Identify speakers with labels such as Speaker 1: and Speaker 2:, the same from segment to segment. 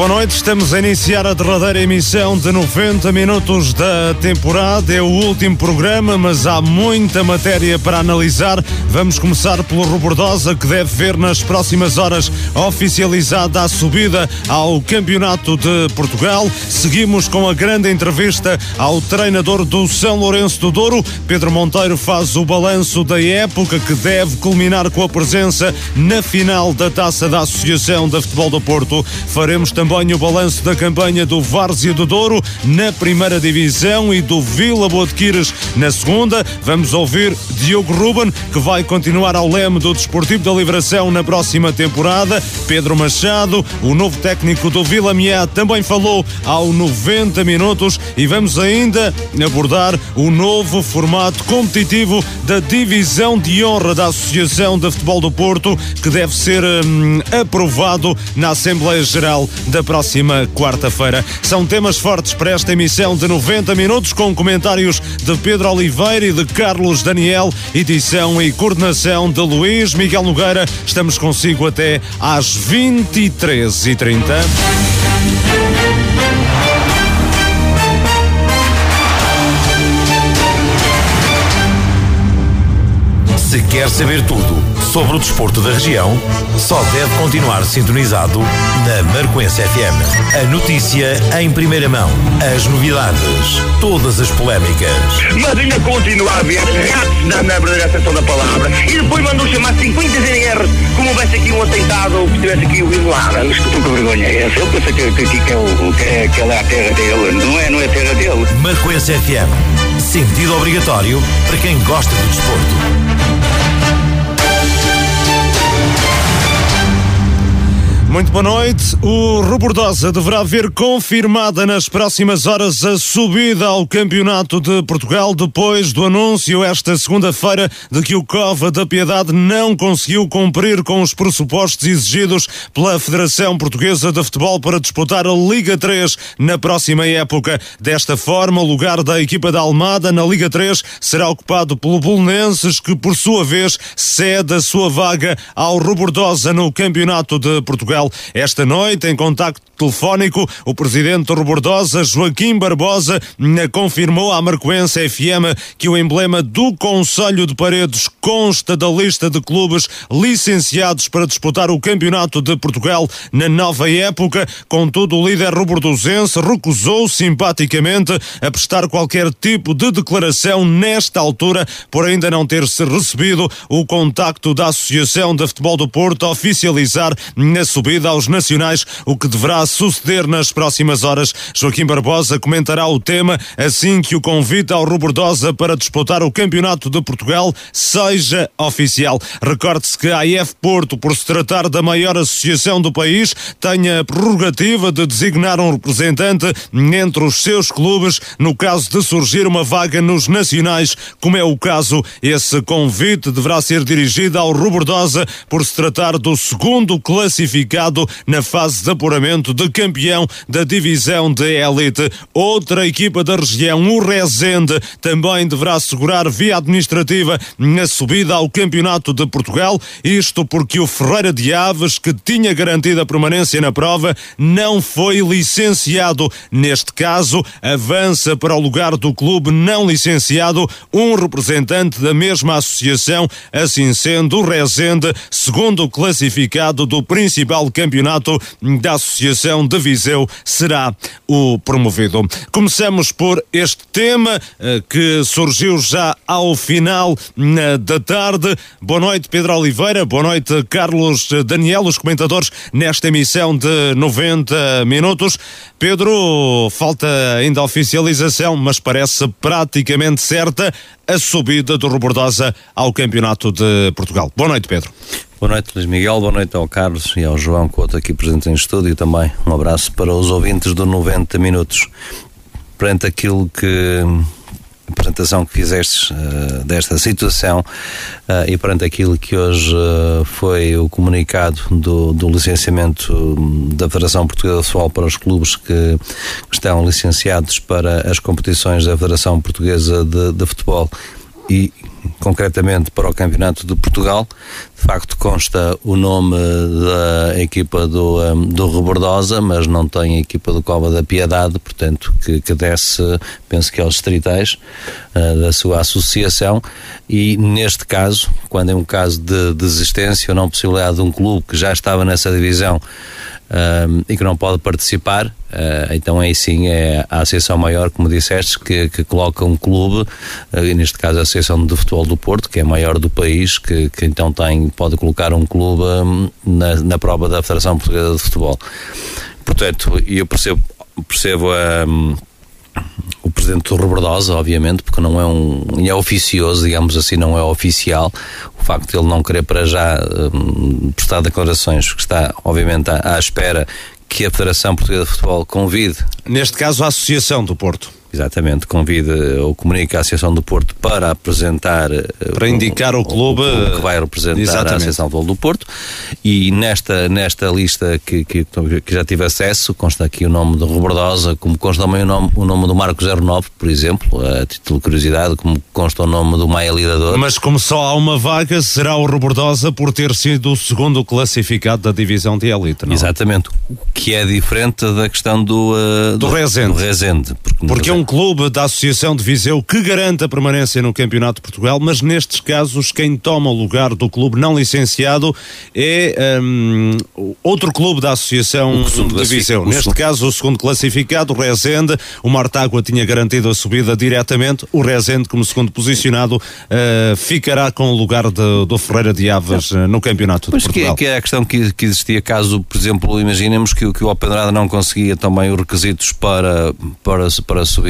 Speaker 1: Boa noite, estamos a iniciar a derradeira emissão de 90 minutos da temporada. É o último programa, mas há muita matéria para analisar. Vamos começar pelo Robordosa, que deve ver nas próximas horas oficializada a subida ao Campeonato de Portugal. Seguimos com a grande entrevista ao treinador do São Lourenço do Douro. Pedro Monteiro faz o balanço da época que deve culminar com a presença na final da Taça da Associação de Futebol do Porto. Faremos também o balanço da campanha do Várzea do Douro na primeira divisão e do Vila Boa de Quires na segunda. Vamos ouvir Diogo Ruben, que vai continuar ao leme do Desportivo da Livração na próxima temporada. Pedro Machado, o novo técnico do Vila Miá, também falou ao 90 minutos e vamos ainda abordar o novo formato competitivo da divisão de honra da Associação de Futebol do Porto, que deve ser hum, aprovado na Assembleia Geral da próxima quarta-feira. São temas fortes para esta emissão de 90 minutos com comentários de Pedro Oliveira e de Carlos Daniel, edição e coordenação de Luís Miguel Nogueira. Estamos consigo até às 23h30.
Speaker 2: Se quer saber tudo sobre o desporto da região, só deve continuar sintonizado na Marcoense FM. A notícia em primeira mão, as novidades, todas as polémicas.
Speaker 3: Mas ainda continua a haver ratos na, na verdadeira extensão da palavra e depois mandou chamar 50 ZNRs como houvesse aqui um atentado ou que estivesse aqui o Bin Laden. Mas que vergonha é essa? Ele pensa que, que, que, que, é o, que, é, que ela é a terra dele. Não é, não é a terra dele.
Speaker 2: Marcoense FM. Sentido obrigatório para quem gosta do desporto.
Speaker 1: Muito boa noite. O Robordosa deverá ver confirmada nas próximas horas a subida ao Campeonato de Portugal depois do anúncio esta segunda-feira de que o Cova da Piedade não conseguiu cumprir com os pressupostos exigidos pela Federação Portuguesa de Futebol para disputar a Liga 3 na próxima época. Desta forma, o lugar da equipa da Almada na Liga 3 será ocupado pelo Bolonenses, que por sua vez cede a sua vaga ao Robordosa no Campeonato de Portugal. Esta noite, em contacto telefónico, o presidente Robordosa, Joaquim Barbosa, confirmou à Marcoense FM que o emblema do Conselho de Paredes consta da lista de clubes licenciados para disputar o Campeonato de Portugal na nova época. Contudo, o líder robordosense recusou simpaticamente a prestar qualquer tipo de declaração nesta altura, por ainda não ter se recebido o contacto da Associação de Futebol do Porto a oficializar na subida aos nacionais, o que deverá suceder nas próximas horas. Joaquim Barbosa comentará o tema assim que o convite ao Robordosa para disputar o Campeonato de Portugal seja oficial. Recorde-se que a AF Porto, por se tratar da maior associação do país, tem a prerrogativa de designar um representante entre os seus clubes no caso de surgir uma vaga nos nacionais, como é o caso. Esse convite deverá ser dirigido ao Robordosa por se tratar do segundo classificado na fase de apuramento de campeão da divisão de elite. Outra equipa da região, o Rezende, também deverá assegurar via administrativa a subida ao Campeonato de Portugal. Isto porque o Ferreira de Aves, que tinha garantido a permanência na prova, não foi licenciado. Neste caso, avança para o lugar do clube não licenciado um representante da mesma associação, assim sendo o Rezende, segundo classificado do principal campeonato da Associação de Viseu será o promovido. Começamos por este tema eh, que surgiu já ao final da tarde. Boa noite, Pedro Oliveira. Boa noite, Carlos Daniel, os comentadores nesta emissão de 90 minutos. Pedro, falta ainda oficialização, mas parece praticamente certa a subida do Robordosa ao Campeonato de Portugal. Boa noite, Pedro.
Speaker 4: Boa noite, Luís Miguel. Boa noite ao Carlos e ao João Couto aqui presentes em estúdio. Também um abraço para os ouvintes do 90 Minutos. Perante aquilo que a apresentação que fizeste uh, desta situação uh, e perante aquilo que hoje uh, foi o comunicado do, do, licenciamento da Federação Portuguesa de Futebol para os clubes que estão licenciados para as competições da Federação Portuguesa de, de Futebol e concretamente para o Campeonato de Portugal. De facto, consta o nome da equipa do, um, do Rebordosa, mas não tem a equipa do Cova da Piedade, portanto, que, que desce, penso que aos distritais uh, da sua associação. E neste caso, quando é um caso de desistência ou não possibilidade de um clube que já estava nessa divisão e que não pode participar, uh, então aí sim é a Associação Maior, como disseste, que, que coloca um clube, uh, neste caso a Associação de Futebol do Porto, que é a maior do país, que, que então tem, pode colocar um clube um, na, na prova da Federação Portuguesa de Futebol. Portanto, eu percebo, percebo um, o presidente do Rebordosa, obviamente, porque não é um. é oficioso, digamos assim, não é oficial. O facto de ele não querer para já um, prestar declarações, que está, obviamente, à, à espera que a Federação Portuguesa de Futebol convide.
Speaker 1: Neste caso, a Associação do Porto.
Speaker 4: Exatamente, convida ou comunica a Associação do Porto para apresentar eh,
Speaker 1: para indicar o, o, clube, o clube
Speaker 4: que vai representar exatamente. a Associação do do Porto e nesta, nesta lista que, que, que, já tive acesso consta aqui o nome do Robordosa, como consta também o nome, o nome do Marco 09, por exemplo, a título de curiosidade, como consta o nome do Maia Lidador.
Speaker 1: Mas como só há uma vaga, será o Robordosa por ter sido o segundo classificado da divisão de elite, não?
Speaker 4: É? Exatamente, o que é diferente da questão do, uh,
Speaker 1: do, do Rezende.
Speaker 4: Do Rezende
Speaker 1: porque, porque é um clube da Associação de Viseu que garante a permanência no Campeonato de Portugal, mas nestes casos quem toma o lugar do clube não licenciado é um, outro clube da Associação de Viseu. Neste caso, o segundo classificado, o Rezende. O Martágua tinha garantido a subida diretamente. O Rezende, como segundo posicionado, uh, ficará com o lugar de, do Ferreira de Aves uh, no Campeonato
Speaker 4: pois
Speaker 1: de Portugal.
Speaker 4: Que, que é a questão que, que existia caso, por exemplo, imaginemos que, que o Alpendrada não conseguia também os requisitos para, para, para subir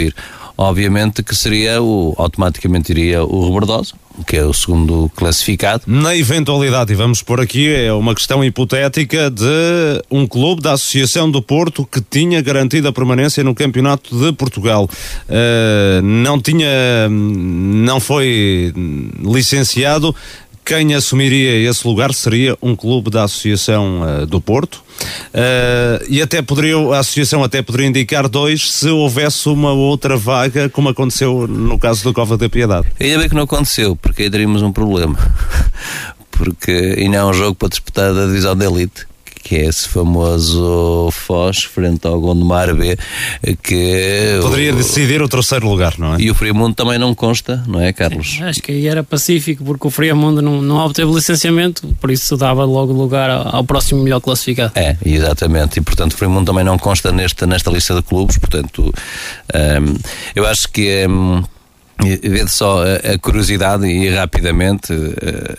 Speaker 4: Obviamente que seria o, automaticamente iria o Rebordosa, que é o segundo classificado.
Speaker 1: Na eventualidade, e vamos por aqui, é uma questão hipotética de um clube da Associação do Porto que tinha garantido a permanência no Campeonato de Portugal. Uh, não tinha, não foi licenciado, quem assumiria esse lugar seria um clube da Associação uh, do Porto. Uh, e até poderia, a associação até poderia indicar dois se houvesse uma outra vaga, como aconteceu no caso do Cova da Piedade.
Speaker 4: Ainda bem que não aconteceu, porque aí teríamos um problema. porque ainda é um jogo para disputar da divisão de elite que é esse famoso Foz frente ao Gondomar B que
Speaker 1: poderia
Speaker 4: o,
Speaker 1: decidir o terceiro lugar, não é?
Speaker 4: E o Friamundo também não consta, não é, Carlos?
Speaker 5: Sim, acho que aí era pacífico porque o Friamundo não, não obteve licenciamento, por isso dava logo lugar ao, ao próximo melhor classificado.
Speaker 4: É, exatamente, e portanto o Friamundo também não consta nesta, nesta lista de clubes, portanto um, eu acho que um, Vede só a, curiosidade e rapidamente uh,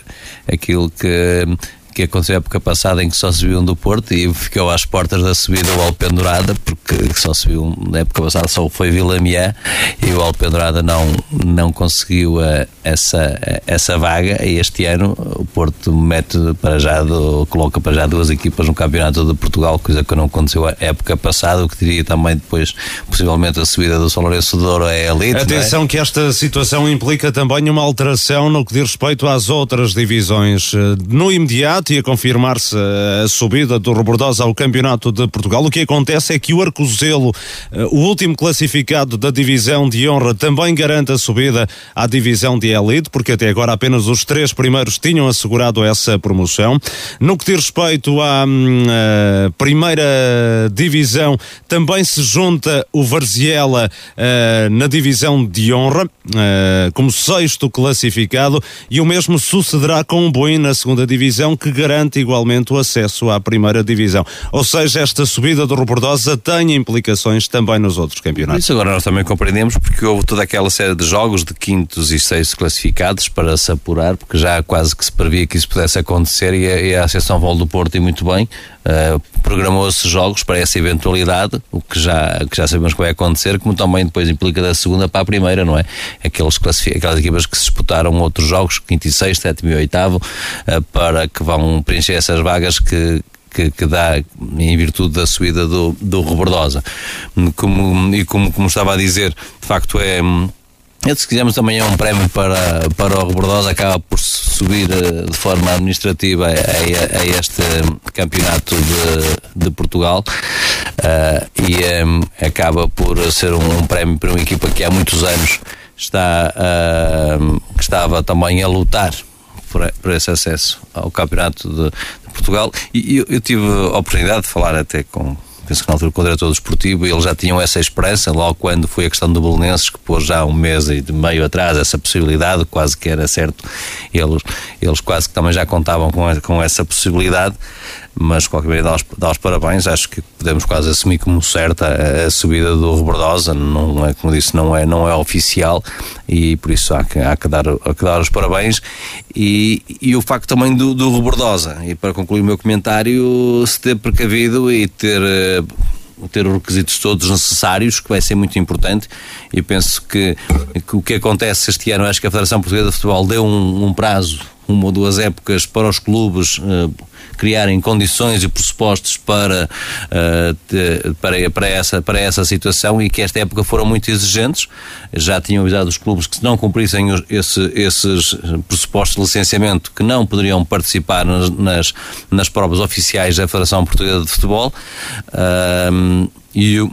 Speaker 4: aquilo que que aconteceu a época passada em que só subiu um do Porto e ficou às portas da subida o Alpendurada, porque só subiu na época passada só foi Vila e o Alpendurada não, não conseguiu a, eh, essa, a, eh, essa vaga e este ano o Porto mete para já, do, coloca para já duas equipas no Campeonato de Portugal, coisa que não aconteceu a época passada, o que diria também depois possivelmente a subida do São Lourenço de Douro é elite.
Speaker 1: É? Atenção
Speaker 4: é?
Speaker 1: que esta situação implica também uma alteração no que diz respeito às outras divisões. Eh, no imediato campeonato e a confirmar-se a subida do Rebordosa ao Campeonato de Portugal. O que acontece é que o Arcozelo, eh, o último classificado da divisão de honra, também garante a subida à divisão de elite, porque até agora apenas os três primeiros tinham assegurado essa promoção. No que diz respeito à, hum, à primeira divisão, também se junta o Varziela na divisão de honra, como sexto classificado, e o mesmo sucederá com o Boim na segunda divisão, que garante igualmente o acesso à primeira divisão. Ou seja, esta subida do Robordosa tem implicações também nos outros campeonatos.
Speaker 4: Isso agora nós também compreendemos porque houve toda aquela série de jogos de quintos e sextos classificados para se apurar, porque já quase que se previa que isso pudesse acontecer e a, e a Associação do Porto, e muito bem, uh, programou-se jogos para essa eventualidade, o que já, que já sabemos que vai acontecer, como também depois implica da segunda para a primeira, não é? Aqueles aquelas equipas que se disputaram outros jogos, quinto e sexto, sétimo e oitavo, uh, para que vão preencher essas vagas que, que, que, dá em virtude da subida do, do Robordosa. Como, e como, como estava a dizer, de facto é. Se quisermos também é um prémio para, para o Rebordosa, acaba por subir eh, de forma administrativa a, a, este campeonato de, de Portugal uh, e um, acaba por ser um, um prémio para uma equipa que há muitos anos está, uh, estava também a lutar por, por esse acesso ao Campeonato de, de Portugal. E eu, eu, tive a oportunidade de falar até com, penso que na altura com o diretor desportivo, eles já tinham essa esperança, logo quando foi a questão do Belenenses, que pôs já um mês e meio atrás essa possibilidade, quase que era certo, eles, eles quase que também já contavam com, com essa possibilidade, mas de qualquer maneira dá os, dá os parabéns, acho que podemos quase assumir como certa a, a, subida do Rebordosa, não é, como disse, não é, não é oficial. E por isso há que, há que, dar, há que dar os parabéns. E, e o facto também do, do Rebordosa, e para concluir o meu comentário, se ter precavido e ter eh, ter os requisitos todos necessários, que vai ser muito importante. E penso que, que o que acontece este ano, acho que a Federação Portuguesa de Futebol deu um, um prazo, uma ou duas épocas para os clubes. Uh, criarem condições e pressupostos para, uh, para, para, essa, para essa situação e que esta época foram muito exigentes. Já tinham avisado os clubes que se não cumprissem esse, esses pressupostos de licenciamento que não poderiam participar nas, nas, nas provas oficiais da Federação Portuguesa de Futebol. Uh, e o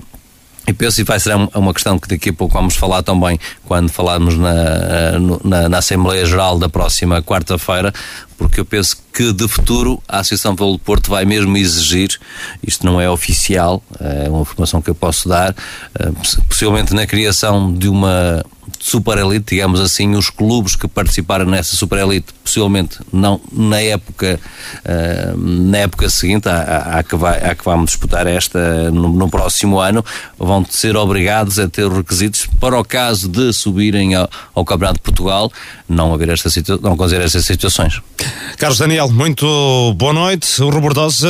Speaker 4: e penso, e vai ser uma questão que daqui a pouco vamos falar também quando falarmos na, na, na Assembleia Geral da próxima quarta-feira, porque eu penso que de futuro a Associação Velo do Porto vai mesmo exigir, isto não é oficial, é uma informação que eu posso dar, eh, possivelmente na criação de uma super elite, digamos assim, os clubes que participaram nessa super elite, possivelmente não na época, uh, na época seguinte, à, que vai, que vamos disputar esta no, no, próximo ano, vão ser obrigados a ter requisitos para o caso de subirem ao, ao Campeonato de Portugal, não haver esta não considerar estas situações.
Speaker 1: Carlos Daniel, muito boa noite. O Robordosa,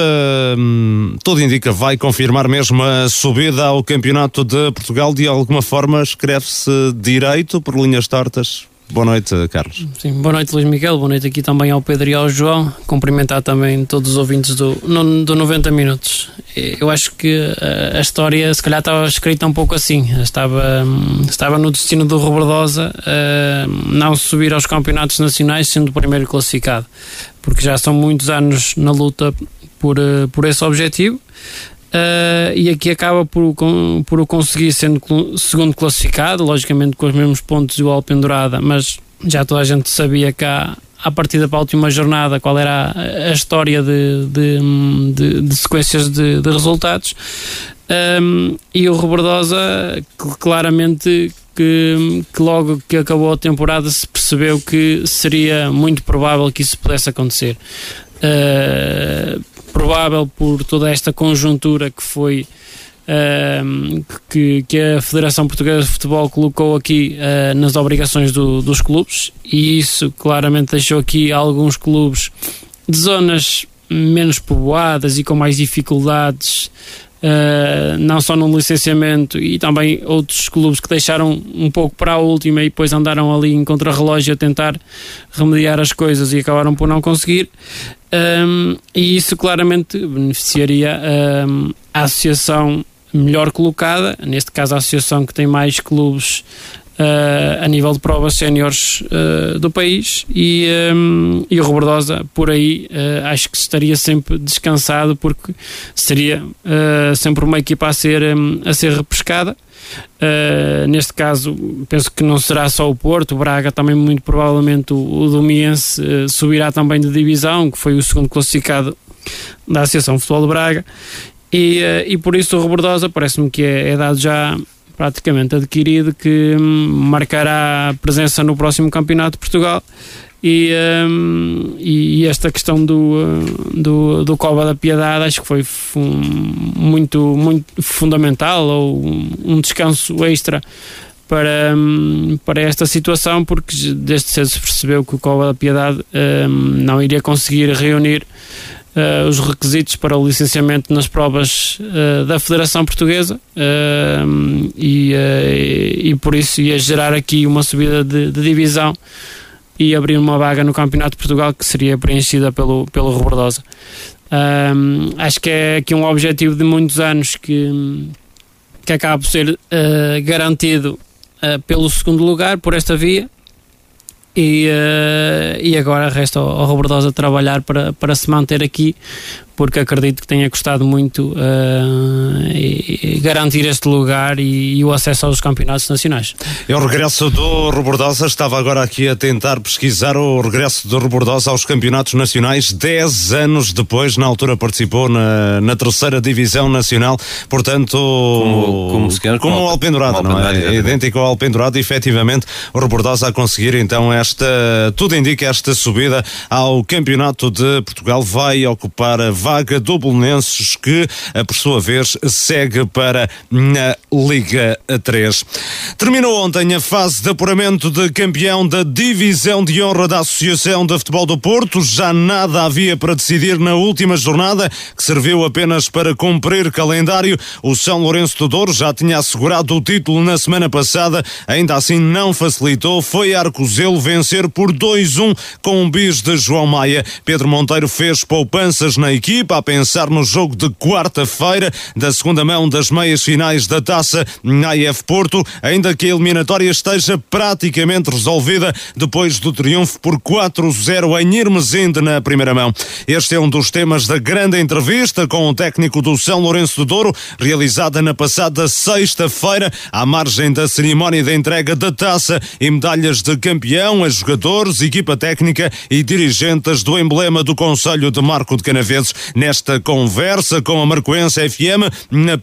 Speaker 1: hum, tudo indica, vai confirmar mesmo a subida ao Campeonato de Portugal. De alguma forma, escreve-se direito por linhas tortas. Boa noite, Carlos.
Speaker 5: Sim, boa noite, Luís Miguel. Boa noite aqui também ao Pedro e ao João. Cumprimentar também todos os ouvintes do, do 90 Minutos. Eu acho que a história, se calhar, estava escrita um pouco assim. Estava, estava no destino do Robordosa uh, não subir aos campeonatos nacionais sendo o primeiro classificado. Porque já são muitos anos na luta por, uh, por esse objetivo. Uh, e aqui acaba por, por o conseguir sendo segundo classificado, logicamente com os mesmos pontos igual pendurada, mas já toda a gente sabia que há, à partida para a última jornada qual era a, história de, de, de, de sequências de, resultados. Um, e o Robordosa claramente que, que, logo que acabou a temporada se percebeu que seria muito provável que isso pudesse acontecer. Uh, provável por toda esta conjuntura que foi uh, que, que a Federação Portuguesa de Futebol colocou aqui uh, nas obrigações do, dos clubes e isso claramente deixou aqui alguns clubes de zonas menos povoadas e com mais dificuldades Uh, não só no licenciamento e também outros clubes que deixaram um pouco para a última e depois andaram ali em contrarrelógio a tentar remediar as coisas e acabaram por não conseguir. Um, e isso claramente beneficiaria um, a associação melhor colocada, neste caso a associação que tem mais clubes a nível de provas séniores uh, do país e, um, e o Robordosa por aí uh, acho que estaria sempre descansado porque seria sempre uma equipa a ser, um, a ser repescada. Uh, neste caso, penso que não será só o Porto, o Braga também muito provavelmente o, o Domiense uh, subirá também de divisão, que foi o segundo classificado da Associação Futebol de Braga, e, uh, e por isso o Rebordosa parece-me que é, é, dado já praticamente adquirido que hum, marcará presença no próximo Campeonato de Portugal. E, um, e, esta questão do, do, do Cova da Piedade acho que foi muito, muito fundamental ou um descanso extra para, hum, para esta situação porque desde cedo se percebeu que o Cova da Piedade um, não iria conseguir reunir uh, os requisitos para o licenciamento nas provas uh, da Federação Portuguesa uh, e, e por isso ia gerar aqui uma subida de, de divisão e abrir uma vaga no Campeonato de Portugal que seria preenchida pelo, pelo Robordosa. Acho que é aqui um objetivo de muitos anos que, que acaba por ser garantido pelo segundo lugar, por esta via. E, uh, e agora resta ao, ao Robordosa trabalhar para, para se manter aqui, porque acredito que tenha custado muito uh, garantir este lugar e, e, o acesso aos campeonatos nacionais.
Speaker 1: É o regresso do Rebordosa, estava agora aqui a tentar pesquisar o regresso do Rebordosa aos campeonatos nacionais, 10 anos depois, na altura participou na, na terceira divisão nacional, portanto,
Speaker 4: como, como, sequer,
Speaker 1: como, como o Alpendurada, não é? é? Idêntico ao Alpendurada, efetivamente, o Rebordosa a conseguir então esta, tudo indica esta subida ao campeonato de Portugal, vai ocupar vaga do Bolonenses que, por sua vez, segue para a Liga 3. Terminou ontem a fase de apuramento de campeão da divisão de honra da Associação de Futebol do Porto. Já nada havia para decidir na última jornada, que serviu apenas para cumprir calendário. O São Lourenço do Douro já tinha assegurado o título na semana passada, ainda assim não facilitou. Foi Arcozelo vencer por 2-1 com um bis de João Maia. Pedro Monteiro fez poupanças na equipa a pensar no jogo de quarta-feira da segunda mão das meias finais da taça na AF Porto, ainda que a eliminatória esteja praticamente resolvida depois do triunfo por 4-0 em Irmesinde na primeira mão. Este é um dos temas da grande entrevista com o técnico do São Lourenço do Douro, realizada na passada sexta-feira, à margem da cerimónia de entrega da taça e medalhas de campeão a jogadores, equipa técnica e dirigentes do emblema do Conselho de Marco de Canaveses. Nesta conversa com a Marcoense FM,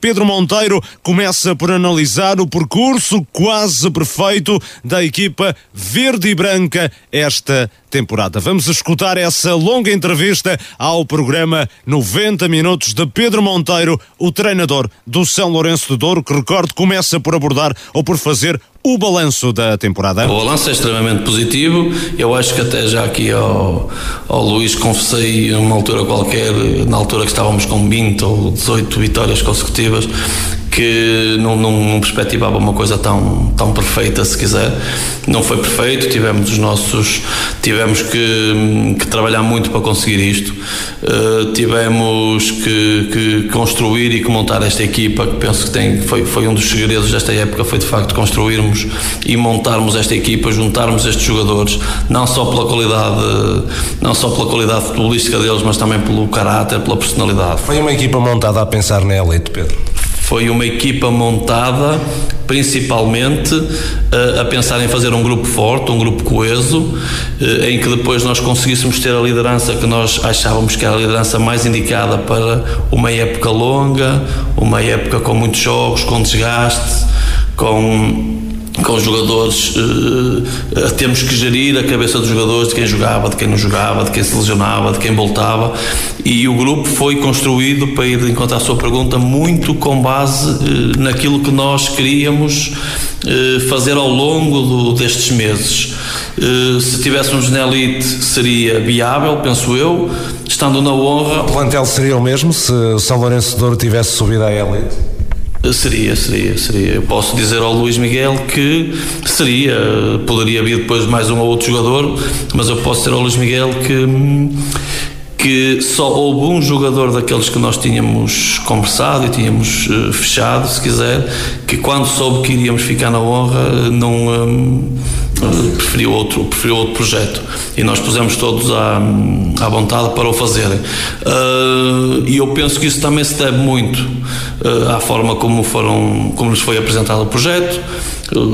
Speaker 1: Pedro Monteiro começa por analisar o percurso quase perfeito da equipa verde e branca esta temporada. Vamos escutar essa longa entrevista ao programa 90 Minutos de Pedro Monteiro, o treinador do São Lourenço do Douro, que recordo começa por abordar ou por fazer o balanço da temporada?
Speaker 6: O balanço é extremamente positivo. Eu acho que até já aqui ao, ao Luís confessei numa altura qualquer, na altura que estávamos com 20 ou 18 vitórias consecutivas, que não, não, não, perspectivava uma coisa tão, tão perfeita, se quiser. Não foi perfeito, tivemos os nossos. tivemos que, que trabalhar muito para conseguir isto. Uh, tivemos que, que, construir e que montar esta equipa, que penso que tem, foi, foi um dos segredos desta época, foi de facto construirmos e montarmos esta equipa, juntarmos estes jogadores, não só pela qualidade, não só pela qualidade futebolística deles, mas também pelo caráter, pela personalidade.
Speaker 1: Foi uma equipa montada a pensar na elite, Pedro?
Speaker 6: Foi uma equipa montada principalmente uh, a pensar em fazer um grupo forte, um grupo coeso, uh, em que depois nós conseguíssemos ter a liderança que nós achávamos que era a liderança mais indicada para uma época longa, uma época com muitos jogos, com desgaste, com com os jogadores, uh, temos que gerir a cabeça dos jogadores, de quem jogava, de quem não jogava, de quem se lesionava, de quem voltava. E o grupo foi construído, para ir encontrar a sua pergunta, muito com base uh, naquilo que nós queríamos uh, fazer ao longo do, destes meses. se tivéssemos na elite, seria viável, penso eu, estando na honra.
Speaker 1: O plantel seria o mesmo se o São Lourenço Douro tivesse subido à elite?
Speaker 6: Seria, seria, seria. Eu posso dizer ao Luís Miguel que seria, poderia vir depois mais um ou outro jogador, mas eu posso dizer ao Luís Miguel que que só houve um jogador daqueles que nós tínhamos conversado e tínhamos uh, fechado, se quiser, que quando soube que iríamos ficar na honra, não um, preferiu outro, preferiu outro projeto e nós pusemos todos à, à vontade para o fazerem. Uh, e eu penso que isso também se deve muito uh, à forma como foram, como lhes foi apresentado o projeto,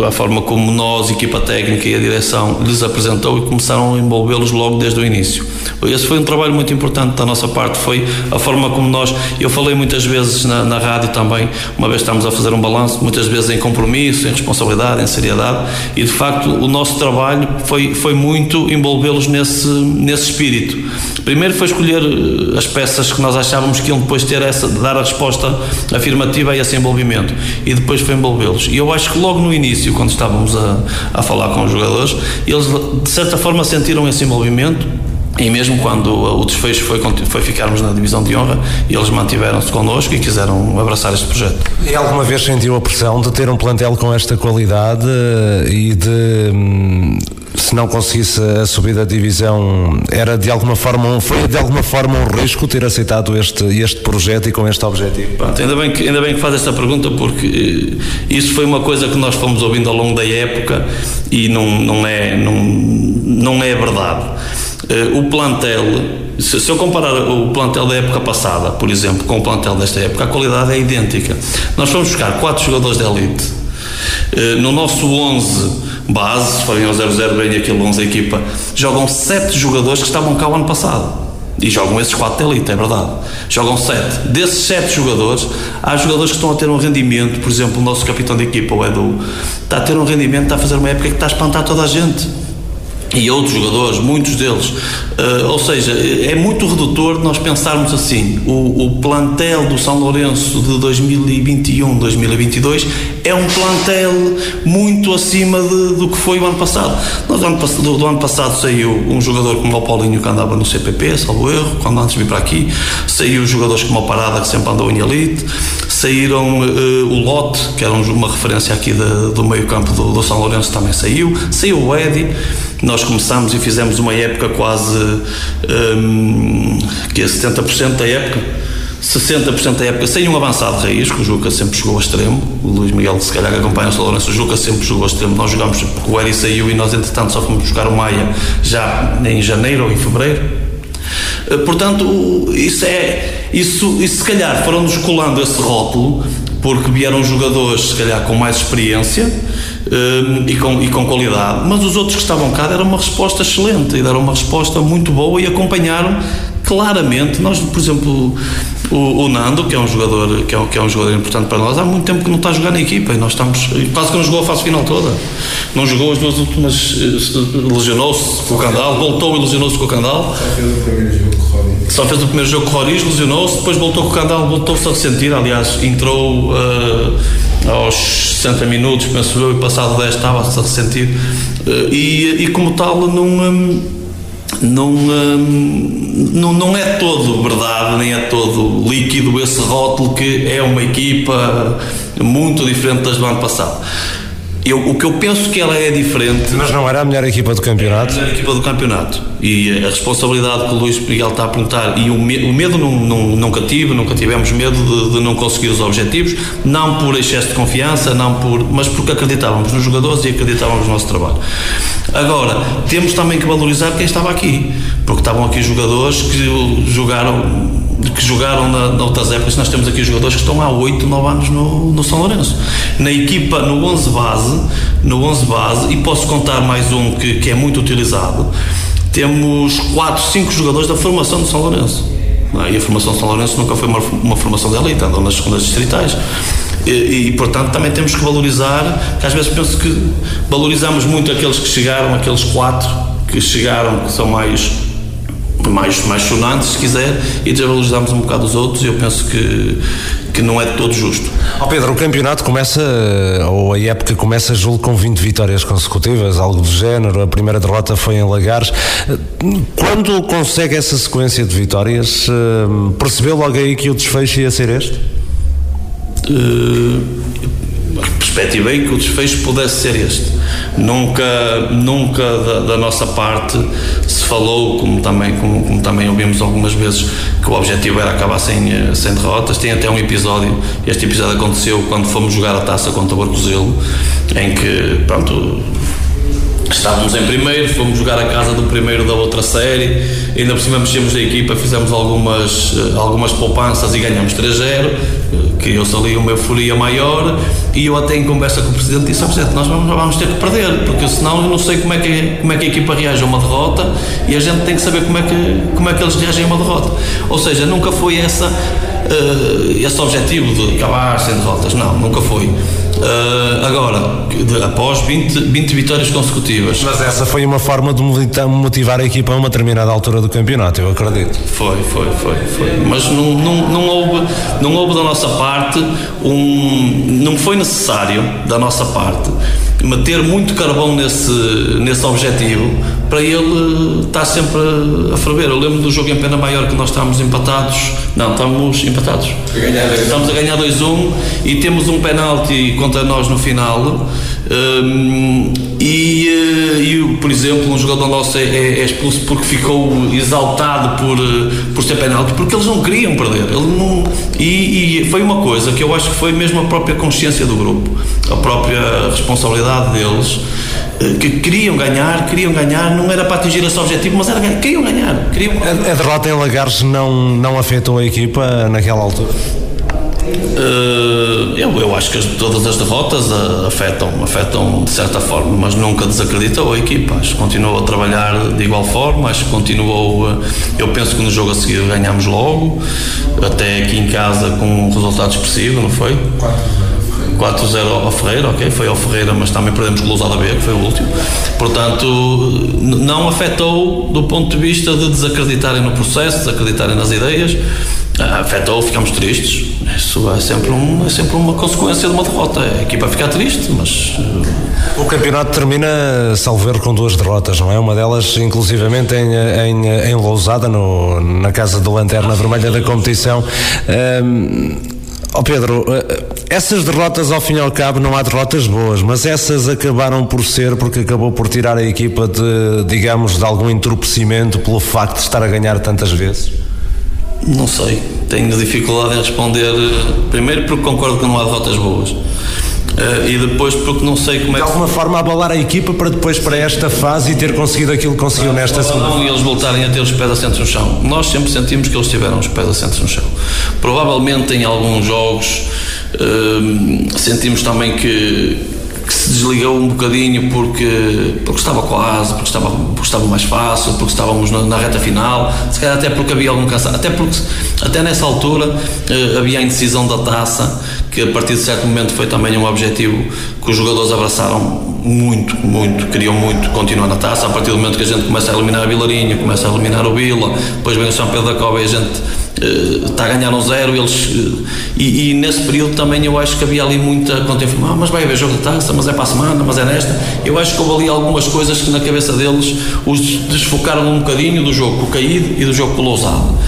Speaker 6: à forma como nós, equipa técnica e a direção lhes apresentou e começaram a envolvê-los logo desde o início. Esse foi um trabalho muito importante da nossa parte, foi a forma como nós, eu falei muitas vezes na, na rádio também, uma vez estamos a fazer um balanço, muitas vezes em compromisso, em responsabilidade, em seriedade, e de facto o nosso trabalho foi, foi muito envolvê-los nesse, nesse espírito. Primeiro foi escolher eh, as peças que nós achávamos que iam depois ter essa, dar a resposta afirmativa a esse envolvimento, e depois foi envolvê-los. E eu acho que logo no início, quando estávamos a, a falar com os jogadores, eles de certa forma sentiram esse envolvimento e mesmo quando o desfecho foi, foi ficarmos na divisão de honra, eles mantiveram-se connosco e quiseram abraçar este projeto.
Speaker 1: E alguma vez sentiu a pressão de ter um plantel com esta qualidade eh, e de, hum, se não conseguisse a subida da divisão, era de alguma forma, foi de alguma forma um risco ter aceitado este, este projeto e com este objetivo?
Speaker 6: Pronto, ainda, bem que, ainda bem que faz esta pergunta porque eh, isso foi uma coisa que nós fomos ouvindo ao longo da época e não, não, é, não, não é verdade. Eh, o plantel Se, eu comparar o plantel da época passada, por exemplo, com o plantel desta época, a qualidade é idêntica. Nós fomos buscar quatro jogadores de elite. Uh, no nosso 11 base, se forem ao 0-0 bem aquele 11 da equipa, jogam sete jogadores que estavam cá o ano passado. E jogam esses quatro de elite, é verdade. Jogam sete. Desses sete jogadores, há jogadores que estão a ter um rendimento, por exemplo, o nosso capitão de equipa, o Edu, está a ter um rendimento, está a fazer uma época que está a espantar toda a gente e outros jogadores, muitos deles. Uh, ou seja, é muito redutor nós pensarmos assim: o, o, plantel do São Lourenço de 2021-2022 é um plantel muito acima de, do que foi o ano passado. Nós, do, ano, do, do ano passado saiu um jogador como o Paulinho que andava no CPP, salvo erro, quando antes vir para aqui, saiu jogadores como o Parada que sempre andou em elite, saíram uh, o Lote, que era uma referência aqui de, do meio campo do, do São Lourenço, também saiu, saiu o Edi nós começámos e fizemos uma época quase um, que é 70% da época 60% da época sem um avançado de raiz, que o Juca sempre jogou a extremo. O Luís Miguel, se calhar, acompanha o Lourenço. O Juca sempre jogou a extremo. Nós jogámos porque o Eri saiu e nós, entretanto, só fomos buscar o Maia já em janeiro ou em fevereiro. Portanto, isso é. Isso, isso se calhar foram-nos colando esse rótulo, porque vieram jogadores, se calhar, com mais experiência Hum, e, com, e com qualidade, mas os outros que estavam cá deram uma resposta excelente e deram uma resposta muito boa e acompanharam claramente. Nós, por exemplo, o, o, Nando, que é um jogador que é, que é um jogador importante para nós, há muito tempo que não está a jogar na equipa e nós estamos quase que não jogou a fase final toda. Não jogou as duas últimas, eh, lesionou-se com o Candal, voltou e lesionou-se com o Candal. Só fez o primeiro jogo com o Roriz, lesionou-se, depois voltou com o Candal, voltou-se a ressentir. Aliás, entrou. Uh, aos 60 minutos, penso eu, e passado 10 estava-se a ressentir. Eh, e, e como tal, não, hum, não, hum, não, não é todo verdade, nem é todo líquido esse rótulo que é uma equipa muito diferente das do ano passado. Eu, o que eu penso que ela é diferente.
Speaker 1: Mas não era a melhor equipa do campeonato?
Speaker 6: Era a melhor equipa do campeonato. E a responsabilidade que o Luís Miguel está a perguntar, e o, me, o medo não, não, nunca tive, nunca tivemos medo de, de, não conseguir os objetivos, não por excesso de confiança, não por, mas porque acreditávamos nos jogadores e acreditávamos no nosso trabalho. Agora, temos também que valorizar quem estava aqui, porque estavam aqui jogadores que jogaram que jogaram na, na épocas, nós temos aqui jogadores que estão há 8, 9 anos no, no São Lourenço. Na equipa, no 11 base, no 11 base, e posso contar mais um que, que é muito utilizado, temos 4, 5 jogadores da formação do São Lourenço. É? E a formação do São Lourenço nunca foi uma, uma formação de elite, andam nas segundas distritais. E, e, portanto também temos que valorizar, que às vezes penso que valorizamos muito aqueles que chegaram, aqueles quatro que chegaram, que são mais mais, mais sonantes, se quiser, e desvalorizamos um bocado os outros, e eu penso que, que não é de todo justo.
Speaker 1: Oh Pedro, o campeonato começa, ou a época começa, julgo, com 20 vitórias consecutivas, algo do género, a primeira derrota foi em Lagares. Quando consegue essa sequência de vitórias, eh, percebeu logo aí que o desfecho ia ser este?
Speaker 6: Uh, perspectivei que o desfecho pudesse ser este. Nunca, nunca da, da nossa parte se falou, como também, como, como, também ouvimos algumas vezes, que o objetivo era acabar sem, eh, sem derrotas. Tem até um episódio, este episódio aconteceu quando fomos jogar a taça contra o Barcozelo, em que, pronto, Estávamos em primeiro, fomos jogar a casa do primeiro da outra série, ainda por cima mexemos da equipa, fizemos algumas, eh, algumas poupanças e ganhamos 3-0, eh, criou-se ali uma euforia maior e eu até em conversa com o Presidente disse ao Presidente, nós vamos, vamos ter que perder, porque senão eu não sei como é, que, como é que a equipa reage a uma derrota e a gente tem que saber como é que, como é que eles reagem a uma derrota. Ou seja, nunca foi essa, uh, esse objetivo de acabar sem derrotas, não, nunca foi. Uh, agora, de, após 20, 20 vitórias consecutivas.
Speaker 1: Mas essa foi uma forma de motivar a equipa a uma determinada altura do campeonato, eu acredito.
Speaker 6: Foi, foi, foi. foi. Mas não, não, não, houve, não houve da nossa parte um. Não foi necessário da nossa parte meter muito carvão nesse, nesse objetivo para ele estar sempre a ferver. Eu lembro do jogo em pena maior que nós estávamos empatados. Não, estamos empatados. Estamos a ganhar 2-1 e temos um penalti contra nós no final. Um, e, eh, e, por exemplo, um jogador nosso é, é, é, expulso porque ficou exaltado por, eh, por ser penalti, porque eles não queriam perder. Ele não, e, e foi uma coisa que eu acho que foi mesmo a própria consciência do grupo, a própria responsabilidade deles que queriam ganhar, queriam ganhar, não era para atingir esse objetivo, mas era queriam ganhar. Queriam...
Speaker 1: A, a derrota em Lagares não, não afetou a equipa naquela altura?
Speaker 6: Uh, eu, eu acho que todas as derrotas uh, afetam, afetam de certa forma, mas nunca desacreditou a equipa. Acho que continuou a trabalhar de igual forma. Acho que continuou. Uh, eu penso que no jogo a seguir ganhámos logo, até aqui em casa com um resultado expressivo, não foi? 4-0 ao Ferreira, ok, foi ao Ferreira, mas também perdemos com o Lousada B, que foi o último. Portanto, não afetou do ponto de vista de desacreditarem no processo, desacreditarem nas ideias. Afetou, ficamos tristes. Isso é sempre, um, é sempre uma consequência de uma derrota. A equipa fica triste, mas.
Speaker 1: O campeonato termina, salver com duas derrotas, não é? Uma delas, inclusivamente, em, em, em Lousada, no, na casa do Lanterna Vermelha da competição. Um, Oh Pedro, eh, essas derrotas ao fim e ao cabo não há derrotas boas, mas essas acabaram por ser porque acabou por tirar a equipa de, digamos, de algum entorpecimento pelo facto de estar a ganhar tantas vezes?
Speaker 6: Não sei, tenho dificuldade em responder. Primeiro porque concordo que não há derrotas boas. Uh, e depois porque não sei como
Speaker 1: é
Speaker 6: que.
Speaker 1: De alguma forma abalar a equipa para depois para esta fase e ter conseguido aquilo que conseguiu nesta segunda.
Speaker 6: Não, e eles voltarem a ter os pés assentos no chão. Nós sempre sentimos que eles tiveram os pés assentos no chão. Provavelmente em alguns jogos uh, sentimos também que, que se desligou um bocadinho porque, porque estava quase, porque estava, porque estava mais fácil, porque estávamos na, na reta final, se calhar até porque havia algum cansaço, até porque até nessa altura uh, havia a indecisão da taça que a partir de certo momento foi também um objetivo que os jogadores abraçaram muito, muito, queriam muito continuar na taça. A partir do momento que a gente começa a eliminar a Vilarinho, começa a eliminar o Vila, depois vem o São Pedro da Cova e a gente está a ganhar um zero. Eles, uh, e, e, nesse período também eu acho que havia ali muita contemplação. Ah, mas vai haver jogo de taça, mas é para a semana, mas é nesta. Eu acho que houve ali algumas coisas que na cabeça deles os desfocaram um bocadinho do jogo com o Caído e do jogo com o Lousado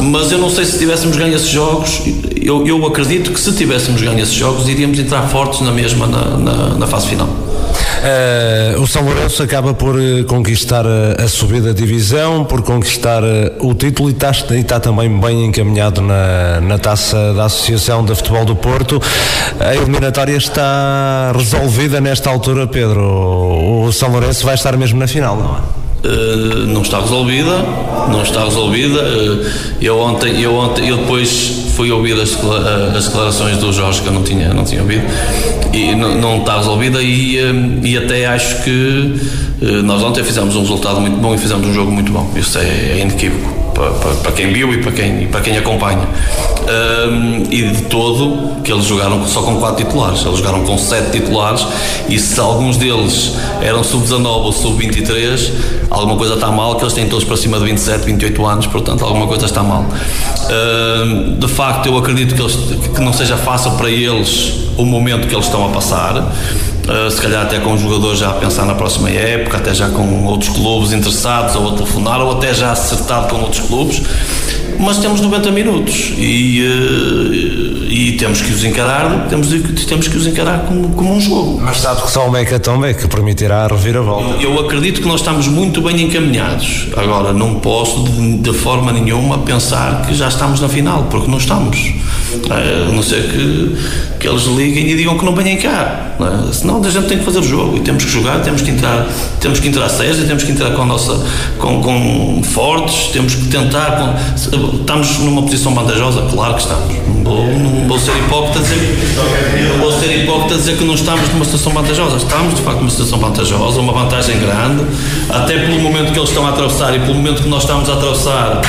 Speaker 6: mas eu não sei se tivéssemos ganho esses jogos, eu, eu acredito que se tivéssemos ganho esses jogos iríamos entrar fortes na mesma na, na, na fase final.
Speaker 1: Uh, o São Lourenço acaba por eh, conquistar a, a subida da divisão, por conquistar o título e está, e está, também bem encaminhado na, na taça da Associação de Futebol do Porto. A eliminatória está resolvida nesta altura, Pedro. O São Lourenço vai estar mesmo na final, não é?
Speaker 6: Uh, não está resolvida, não está resolvida. Uh, eu ontem, eu ontem, eu depois fui ouvir as, as, declarações do Jorge que eu não tinha, não tinha ouvido e não, não está resolvida e, e até acho que nós ontem fizemos um resultado muito bom e fizemos um jogo muito bom. Isso é, é inequívoco para, para, quem viu e para quem, para quem acompanha. Um, e de todo, que eles jogaram só com quatro titulares, eles jogaram com sete titulares e se alguns deles eram sub-19 ou sub-23, alguma coisa está mal, que eles têm todos para cima de 27, 28 anos, portanto alguma coisa está mal. Um, de facto, eu acredito que, eles, que não seja fácil para eles o momento que eles estão a passar. Uh, se calhar até com os jogadores já a pensar na próxima época, até já com outros clubes interessados ou a telefonar, ou até já acertado com outros clubes. Mas temos 90 minutos e, uh, e temos que os encarar, temos, temos que os encarar como, como um jogo.
Speaker 1: Mas sabe que só o Mecatombe que permitirá a reviravolta.
Speaker 6: Eu, eu acredito que nós estamos muito bem encaminhados. Agora, não posso de, de forma nenhuma pensar que já estamos na final, porque não estamos. Uh, a não ser que, que eles liguem e digam que não venham cá. É? Senão a gente tem que fazer o jogo e temos que jogar, temos que entrar, temos que entrar sérios, temos que entrar com a nossa com, com fortes, temos que tentar com, estamos numa posição vantajosa, claro que estamos. Vou, não vou ser hipócrita dizer vou ser hipócrita dizer que não estamos numa situação vantajosa. Estamos de facto numa situação vantajosa, uma vantagem grande, até pelo momento que eles estão a atravessar e pelo momento que nós estamos a atravessar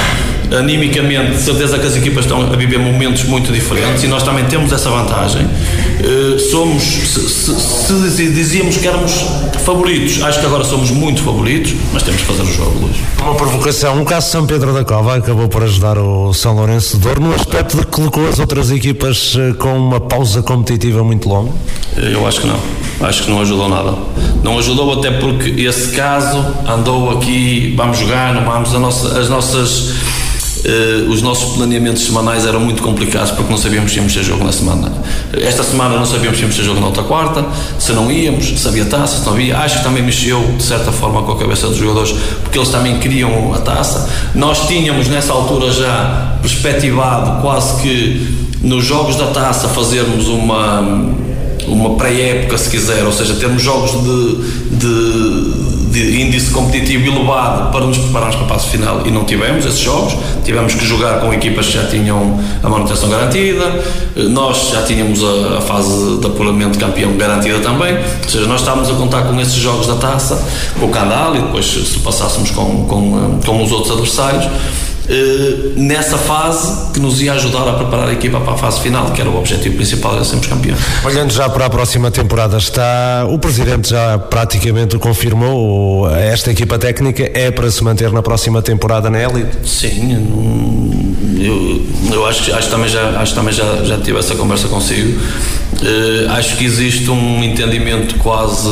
Speaker 6: animicamente, de certeza que as equipas estão a viver momentos muito diferentes e nós também temos essa vantagem. Uh, somos, se, se, se, dizíamos que éramos favoritos, acho que agora somos muito favoritos, mas temos que fazer o jogo, Luís.
Speaker 1: Uma provocação, o caso São Pedro da Cova acabou por ajudar o São Lourenço de Douro no aspecto de que colocou as outras equipas eh, com uma pausa competitiva muito longa?
Speaker 6: Eh, eu acho que não, acho que não ajudou nada. Não ajudou até porque esse caso andou aqui, vamos jogar, não vamos, nossa, as nossas Uh, os nossos planeamentos semanais eram muito complicados porque não sabíamos se íamos ter jogo na semana. Esta semana não sabíamos se íamos ter jogo na outra quarta, se não íamos, se havia taça, se não havia. Acho que também mexeu de certa forma com a cabeça dos jogadores porque eles também queriam a taça. Nós tínhamos nessa altura já perspectivado quase que nos jogos da taça fazermos uma uma pré-época, se quiser, ou seja, termos jogos de, de, de, índice competitivo elevado para nos prepararmos para a fase final e não tivemos esses jogos, tivemos que jogar com equipas que já tinham a manutenção garantida, nós já tínhamos a, a fase de apuramento de campeão garantida também, ou seja, nós estávamos a contar com esses jogos da taça, com o Candal e depois se passássemos com, com, com os outros adversários nessa fase que nos ia ajudar a preparar a equipa para a fase final, que era o objetivo principal, era sermos campeões.
Speaker 1: Olhando já para a próxima temporada, está o Presidente já praticamente o confirmou, esta equipa técnica é para se manter na próxima temporada na Elite?
Speaker 6: Sim, eu, eu acho, acho também, já, acho também já, já tive essa conversa consigo. Uh, acho que existe um entendimento quase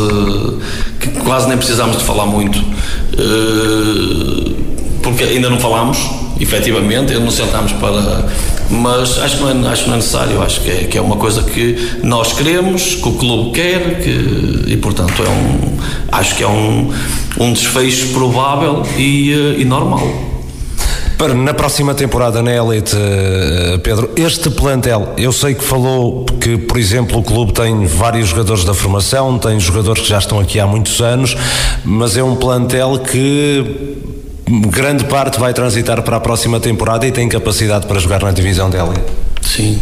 Speaker 6: que quase nem precisamos de falar muito. Uh, porque ainda não falámos, efetivamente, não sentámos para. Mas acho que não é, acho que não é necessário, acho que é, que é uma coisa que nós queremos, que o clube quer, que, e portanto é um. Acho que é um, um desfecho provável e, eh, e normal.
Speaker 1: Para na próxima temporada na Elite, eh, Pedro, este plantel, eu sei que falou que, por exemplo, o clube tem vários jogadores da formação, tem jogadores que já estão aqui há muitos anos, mas é um plantel que grande parte vai transitar para a próxima temporada e tem capacidade para jogar na divisão dela.
Speaker 6: Sim,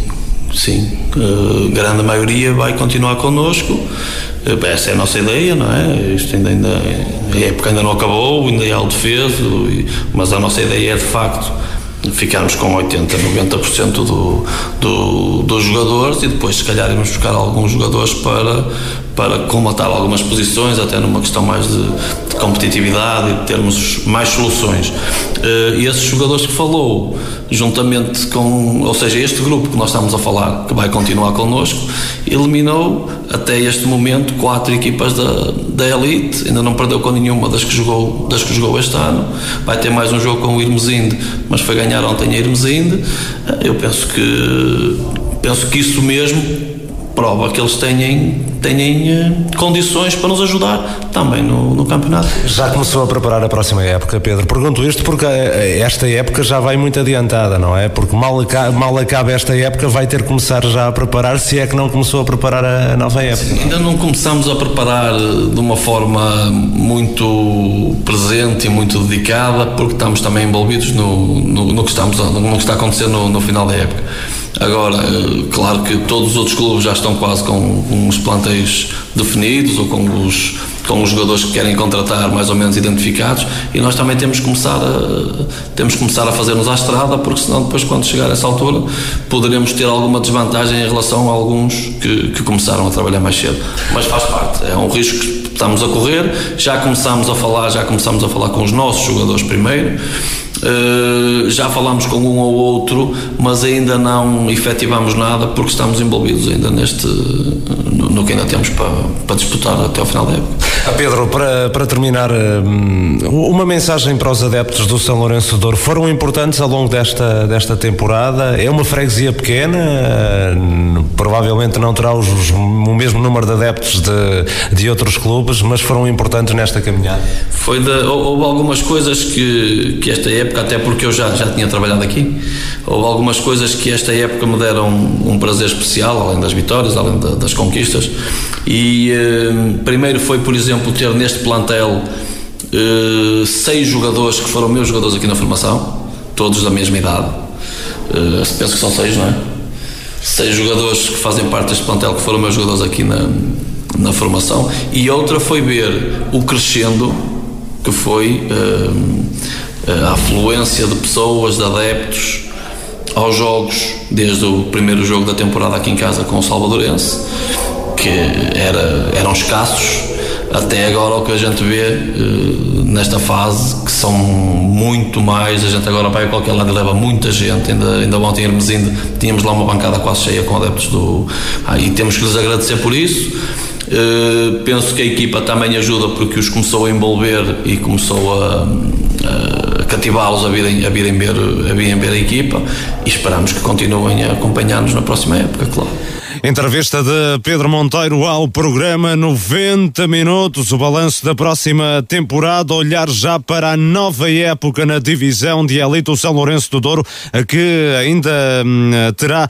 Speaker 6: sim. Uh, grande maioria vai continuar connosco. Uh, essa é a nossa ideia, não é? Isto ainda, ainda a época ainda não acabou, ainda há o defeso, mas a nossa ideia é de facto ficarmos com 80, 90% do, do, dos jogadores e depois se calhar irmos buscar alguns jogadores para, para colmatar algumas posições, até numa questão mais de, de competitividade e de termos mais soluções. Uh, e esses jogadores que falou, juntamente com, ou seja, este grupo que nós estamos a falar, que vai continuar connosco, eliminou até este momento quatro equipas da, da Elite, ainda não perdeu com nenhuma das que jogou, das que jogou este ano. Vai ter mais um jogo com o Irmesinde, mas foi ganhar ontem a Irmesinde. Uh, eu penso que penso que isso mesmo prova que eles têm, têm eh, condições para nos ajudar também no, no, campeonato.
Speaker 1: Já começou a preparar a próxima época, Pedro? Pergunto isto porque eh, esta época já vai muito adiantada, não é? Porque mal, acaba, mal acaba esta época, vai ter que começar já a preparar, se é que não começou a preparar a nova época.
Speaker 6: Sim, ainda não começamos a preparar eh, de uma forma muito presente e muito dedicada, porque estamos também envolvidos no, no, no que, estamos, no que está acontecendo no, no final da época. Agora, eh, claro que todos os outros clubes já estão quase com, com os plantéis definidos ou com os, com os jogadores que querem contratar mais ou menos identificados e nós também temos que começar a, temos que começar a fazer-nos à estrada porque senão depois quando chegar a essa altura poderemos ter alguma desvantagem em relação a alguns que, que começaram a trabalhar mais cedo. Mas faz parte, é um risco que estamos a correr, já começamos a falar, já começamos a falar com os nossos jogadores primeiro Uh, já falámos com um ou outro, mas ainda não efetivamos nada porque estamos envolvidos ainda neste no, no que ainda temos para, para disputar até ao final da época.
Speaker 1: Pedro, para, para terminar, hum, uma mensagem para os adeptos do São Lourenço Douro. Foram importantes ao longo desta, desta temporada? É uma freguesia pequena, hum, provavelmente não terá os, o mesmo número de adeptos de, de outros clubes, mas foram importantes nesta caminhada.
Speaker 6: Foi de, houve algumas coisas que, que esta época, até porque eu já, já tinha trabalhado aqui, houve algumas coisas que esta época me deram um, prazer especial, além das vitórias, além da, das conquistas. E hum, primeiro foi, por exemplo, exemplo, ter neste plantel uh, seis jogadores que foram meus jogadores aqui na formação, todos da mesma idade. Uh, penso que são seis, não é? Seis jogadores que fazem parte deste plantel que foram meus jogadores aqui na, na formação. E outra foi ver o crescendo que foi uh, a afluência de pessoas, de adeptos aos jogos, desde o primeiro jogo da temporada aqui em casa com o Salvadorense, que era, eram escassos até agora o que a gente vê uh, nesta fase, que são muito mais, a gente agora vai a qualquer lado e leva muita gente, ainda, ainda ontem em Hermesinde tínhamos lá uma bancada quase cheia com adeptos do... Ah, e temos que lhes agradecer por isso. Uh, penso que a equipa também ajuda porque os começou a envolver e começou a, a cativá-los a virem, a, virem ver, a virem ver a equipa e esperamos que continuem a acompanhar-nos na próxima época, claro.
Speaker 1: Entrevista de Pedro Monteiro ao programa 90 minutos, o balanço da próxima temporada, olhar já para a nova época na divisão de elite o São Lourenço do Douro, que ainda hum, terá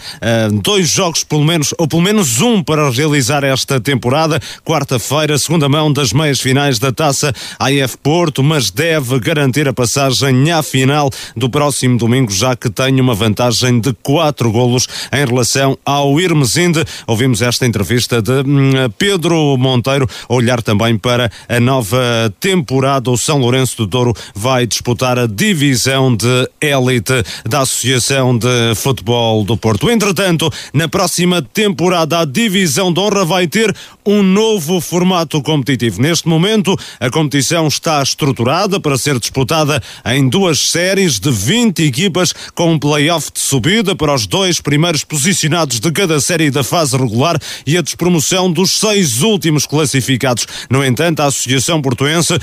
Speaker 1: hum, dois jogos pelo menos, ou pelo menos um para realizar esta temporada, quarta-feira, segunda mão das meias finais da Taça AF Porto, mas deve garantir a passagem à final do próximo domingo, já que tem uma vantagem de quatro golos em relação ao Irmesinde. Ouvimos esta entrevista de hum, Pedro Monteiro, olhar também para a nova temporada. O São Lourenço do Douro vai disputar a divisão de élite da Associação de Futebol do Porto. Entretanto, na próxima temporada, a divisão de honra vai ter um novo formato competitivo. Neste momento, a competição está estruturada para ser disputada em duas séries de 20 equipas com um play-off de subida para os dois primeiros posicionados de cada série da fase regular e a despromoção dos seis últimos classificados. No entanto, a Associação Portuense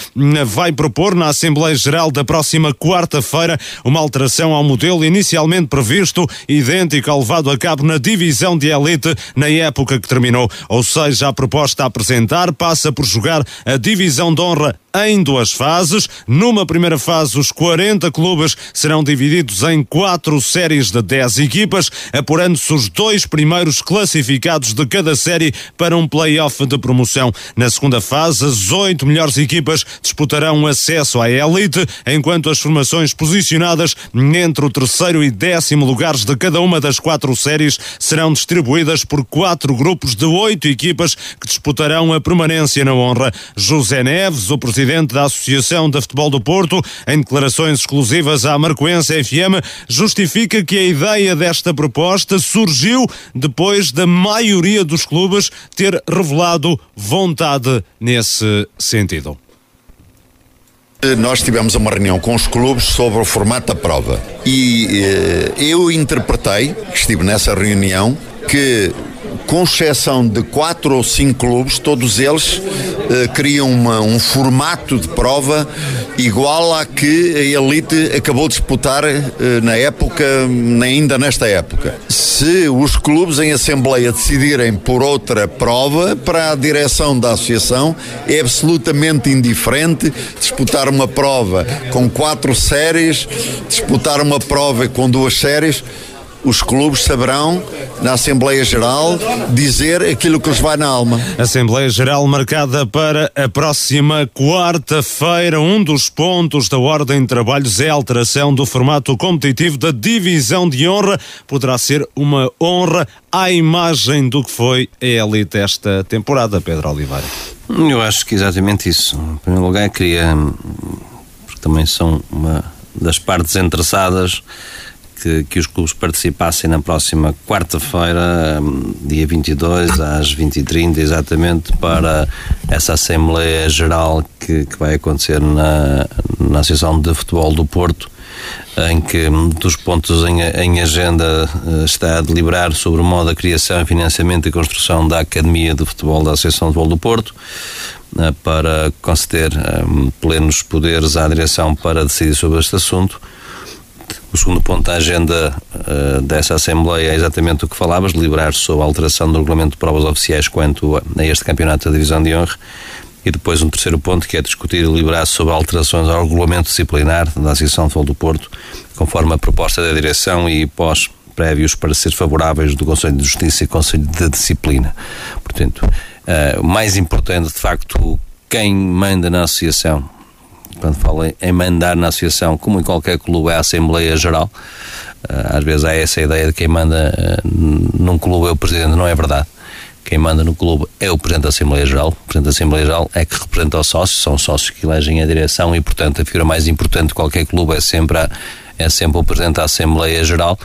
Speaker 1: vai propor na Assembleia Geral da próxima quarta-feira uma alteração ao modelo inicialmente previsto, idêntico ao levado a cabo na divisão de elite na época que terminou. Ou seja, a proposta a apresentar passa por jogar a divisão de honra em duas fases. Numa primeira fase, os 40 clubes serão divididos em quatro séries de 10 equipas, apurando-se os dois primeiros classificados de cada série para um play-off de promoção. Na segunda fase, as oito melhores equipas disputarão acesso à elite, enquanto as formações posicionadas entre o terceiro e décimo lugares de cada uma das quatro séries serão distribuídas por quatro grupos de oito equipas que disputarão a permanência na honra. José Neves, o presidente presidente da Associação de Futebol do Porto, em declarações exclusivas à Marcoense FM, justifica que a ideia desta proposta surgiu depois da maioria dos clubes ter revelado vontade nesse sentido.
Speaker 7: Nós tivemos uma reunião com os clubes sobre o formato da prova e eh, eu interpretei, estive nessa reunião, que com exceção de quatro ou cinco clubes, todos eles eh, criam uma, um formato de prova igual à que a Elite acabou de disputar eh, na época, ainda nesta época. Se os clubes em Assembleia decidirem por outra prova, para a direção da Associação é absolutamente indiferente disputar uma prova com quatro séries, disputar uma prova com duas séries os clubes saberão, na Assembleia Geral, dizer aquilo que lhes vai na alma.
Speaker 1: Assembleia Geral marcada para a próxima quarta-feira. Um dos pontos da ordem de trabalhos é a alteração do formato competitivo da divisão de honra. Poderá ser uma honra à imagem do que foi a elite esta temporada, Pedro Oliveira.
Speaker 4: Eu acho que exatamente isso. Em primeiro lugar, queria, porque também são uma das partes interessadas, que, que os clubes participassem na próxima quarta-feira, hum, dia 22, às 20h30, exatamente para essa Assembleia Geral que, que vai acontecer na, na Associação de Futebol do Porto em que hum, dos pontos em, em, agenda eh, está a deliberar sobre o modo de criação, financiamento e construção da Academia de Futebol da Associação de Futebol do Porto, eh, para conceder um, plenos poderes à direção para decidir sobre este assunto. O segundo ponto da agenda uh, dessa Assembleia é exatamente o que falavas, deliberar sobre a alteração do regulamento de provas oficiais quanto a, este campeonato da Divisão de Honra. E depois um terceiro ponto que é discutir e deliberar sobre alterações ao regulamento disciplinar da Associação de Futebol do Porto, conforme a proposta da direção e pós prévios para ser favoráveis do Conselho de Justiça e Conselho de Disciplina. Portanto, uh, o mais importante, de facto, quem manda na associação quando falo em mandar na associação, como em qualquer clube, é a Assembleia Geral. Ah, às vezes há essa ideia de quem manda ah, num clube é o presidente, não é verdade. Quem manda no clube é o Presidente da Assembleia Geral. O Presidente da Assembleia Geral é que representa os sócios, são os sócios que elegem a direção e, portanto, a figura mais importante de qualquer clube é sempre, a, é sempre o Presidente da Assembleia Geral.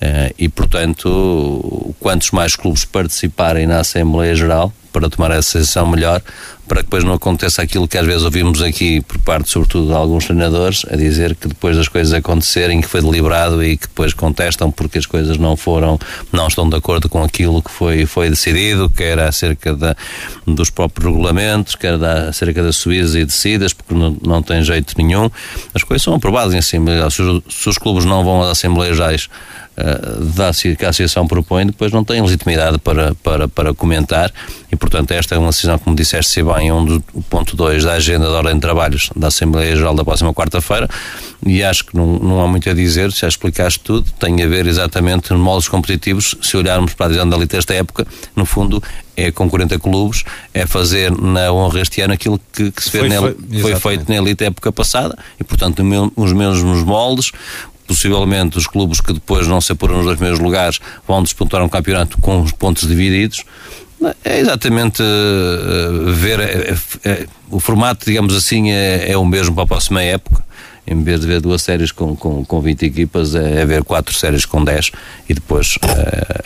Speaker 4: Ah, e, portanto, quantos mais clubes participarem na Assembleia Geral para tomar essa decisão melhor, para que depois não aconteça aquilo que às vezes ouvimos aqui por parte, sobretudo, de alguns treinadores, a dizer que depois das coisas acontecerem, que foi deliberado e que depois contestam porque as coisas não foram, não estão de acordo com aquilo que foi, foi decidido, quer acerca da, dos próprios regulamentos, quer da, acerca das subidas e descidas, porque não, não tem jeito nenhum. As coisas são aprovadas em Assembleia. Se os, se os clubes não vão às Assembleias Gerais uh, da, que a Associação propõe, depois não têm legitimidade para, para, para comentar e, portanto, esta é uma decisão, como disseste se bem, um do, o ponto 2 da agenda da Ordem de Trabalhos da Assembleia Geral da próxima quarta-feira. E acho que não, não há muito a dizer, já explicaste tudo, tem a ver exatamente nos moldes competitivos, se olharmos para a divisão da elite desta época, no fundo é com 40 clubes, é fazer na honra este ano aquilo que, que se fez foi, nele, foi, foi feito na elite época passada. E, portanto, os mesmos moldes, possivelmente os clubes que depois não se apuram nos dois primeiros lugares vão disputar um campeonato com os pontos divididos. É exatamente uh, ver é, é, o formato, digamos assim, é, é o mesmo para a próxima época em vez de ver duas séries com, com, com 20 equipas, é, é ver quatro séries com 10 e depois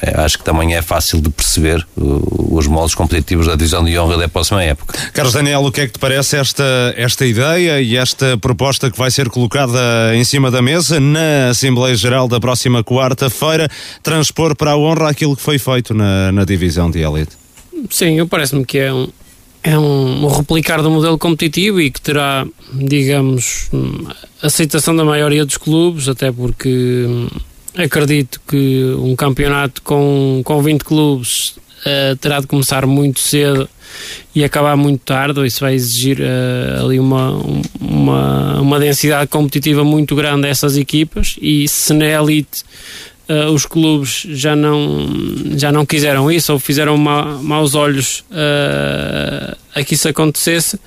Speaker 4: é, acho que também é fácil de perceber os moldes competitivos da divisão de honra da próxima época.
Speaker 1: Carlos Daniel, o que é que te parece esta, esta ideia e esta proposta que vai ser colocada em cima da mesa na Assembleia Geral da próxima quarta-feira, transpor para a honra aquilo que foi feito na, na divisão de elite?
Speaker 5: Sim, eu parece-me que é um, é um, replicar do modelo competitivo e que terá, digamos, aceitação da maioria dos clubes, até porque hum, acredito que um campeonato com, com 20 clubes uh, terá de começar muito cedo e acabar muito tarde, isso vai exigir uh, ali uma, uma, uma densidade competitiva muito grande a essas equipas e se na elite uh, os clubes já não, já não quiseram isso ou fizeram ma, maus olhos uh, a que isso acontecesse.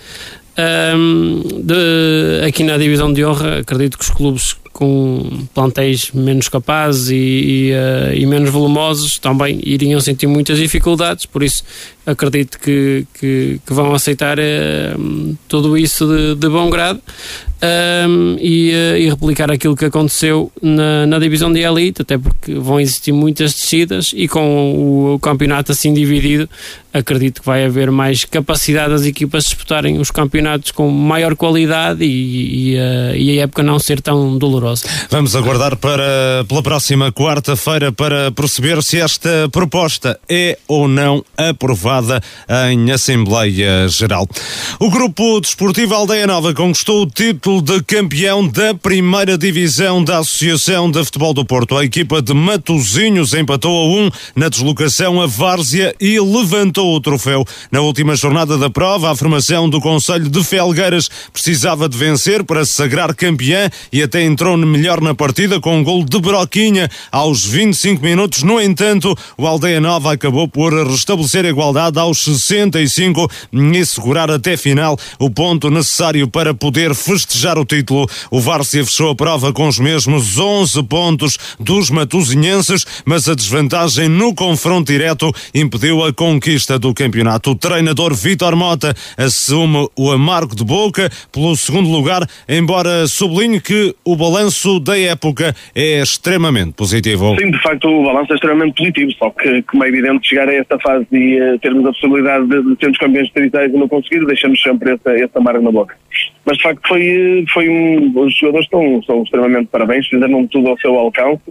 Speaker 5: Um, de, aqui na divisão de honra, acredito que os clubes com plantéis menos capazes e, e, uh, e, menos volumosos também iriam sentir muitas dificuldades, por isso acredito que, que, que vão aceitar uh, tudo isso de, de bom grado um, e, uh, e, replicar aquilo que aconteceu na, na, divisão de elite, até porque vão existir muitas descidas e com o, campeonato assim dividido, acredito que vai haver mais capacidade das equipas disputarem os campeonatos com maior qualidade e, e, uh, e a época não ser tão dolorosa.
Speaker 1: Vamos aguardar para, pela próxima quarta-feira para perceber se esta proposta é ou não aprovada em Assembleia Geral. O Grupo Desportivo Aldeia Nova conquistou o título título de campeão da primeira divisão da Associação de Futebol do Porto. A equipa de Matozinhos empatou a um na deslocação a Várzea e levantou o troféu. Na última jornada da prova, a formação do Conselho de Felgueiras precisava de vencer para se sagrar campeã e até entrou melhor na partida com um gol de Broquinha aos 25 minutos. No entanto, o Aldeia Nova acabou por restabelecer a igualdade aos 65 e segurar até final o ponto necessário para poder festejar festejar o título. O Várzea fechou a prova com os mesmos 11 pontos dos matuzinhenses, mas a desvantagem no confronto direto impediu a conquista do campeonato. O treinador Vitor Mota assume o amargo de boca pelo segundo lugar, embora sublinhe que o balanço da época é extremamente positivo.
Speaker 3: Sim, de facto o balanço é extremamente positivo, só que, como é evidente, chegar a esta fase e uh, termos a possibilidade de, de sermos campeões distritais e não conseguir, deixamos sempre esse, esse amargo na boca. Mas de facto foi foi um, os jogadores estão, estão extremamente parabéns, fizeram tudo ao seu alcance.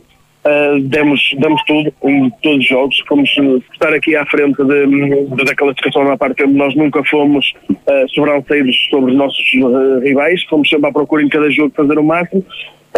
Speaker 3: Uh, demos, demos tudo em todos os jogos. Fomos estar aqui à frente de, da classificação na parte onde nós nunca fomos uh, sobranceiros sobre os nossos uh, rivais. Fomos sempre à procura em cada jogo fazer o máximo.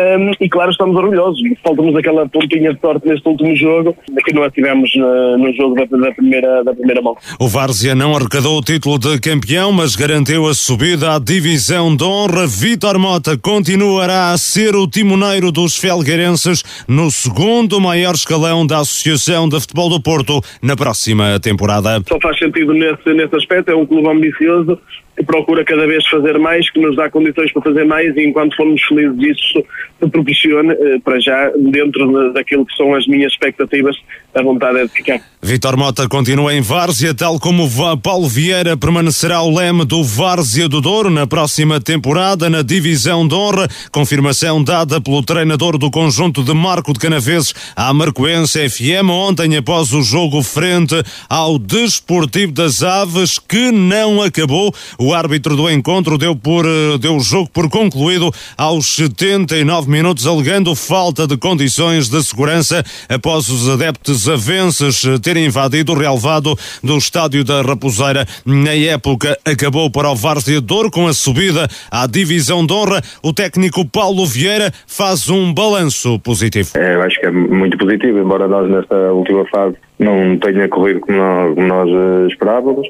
Speaker 3: Um, e claro, estamos orgulhosos. Falta-nos aquela pontinha de sorte neste último jogo, que não a tivemos no, no jogo da, da, primeira, da primeira mão.
Speaker 1: O Várzea não arrecadou o título de campeão, mas garantiu a subida à divisão de honra. Vitor Mota continuará a ser o timoneiro dos felgueirenses no segundo maior escalão da Associação de Futebol do Porto na próxima temporada.
Speaker 3: Só faz sentido nesse, nesse aspecto, é um clube ambicioso
Speaker 8: que procura cada vez fazer mais, que nos dá condições para fazer mais e enquanto formos felizes isso se proporcione, eh, para já, dentro daquilo que são as minhas expectativas, a vontade é de ficar.
Speaker 1: Vitor Mota continua em Várzea, tal como Paulo Vieira permanecerá o leme do Várzea do Douro na próxima temporada na divisão de honra. Confirmação dada pelo treinador do conjunto de Marco de Canaveses à Marcoense FM ontem após o jogo frente ao Desportivo das Aves que não acabou. O árbitro do encontro deu, por, eh, deu o jogo por concluído aos 79 minutos alegando falta de condições de segurança após os adeptos avenses terem invadido o relevado do estádio da Raposeira. Na época, acabou para o Várzea com a subida à divisão de honra. O técnico Paulo Vieira faz um balanço positivo.
Speaker 9: É, eu acho que é muito positivo, embora nós nesta última fase não tenha corrido como nós, como nós uh, esperávamos,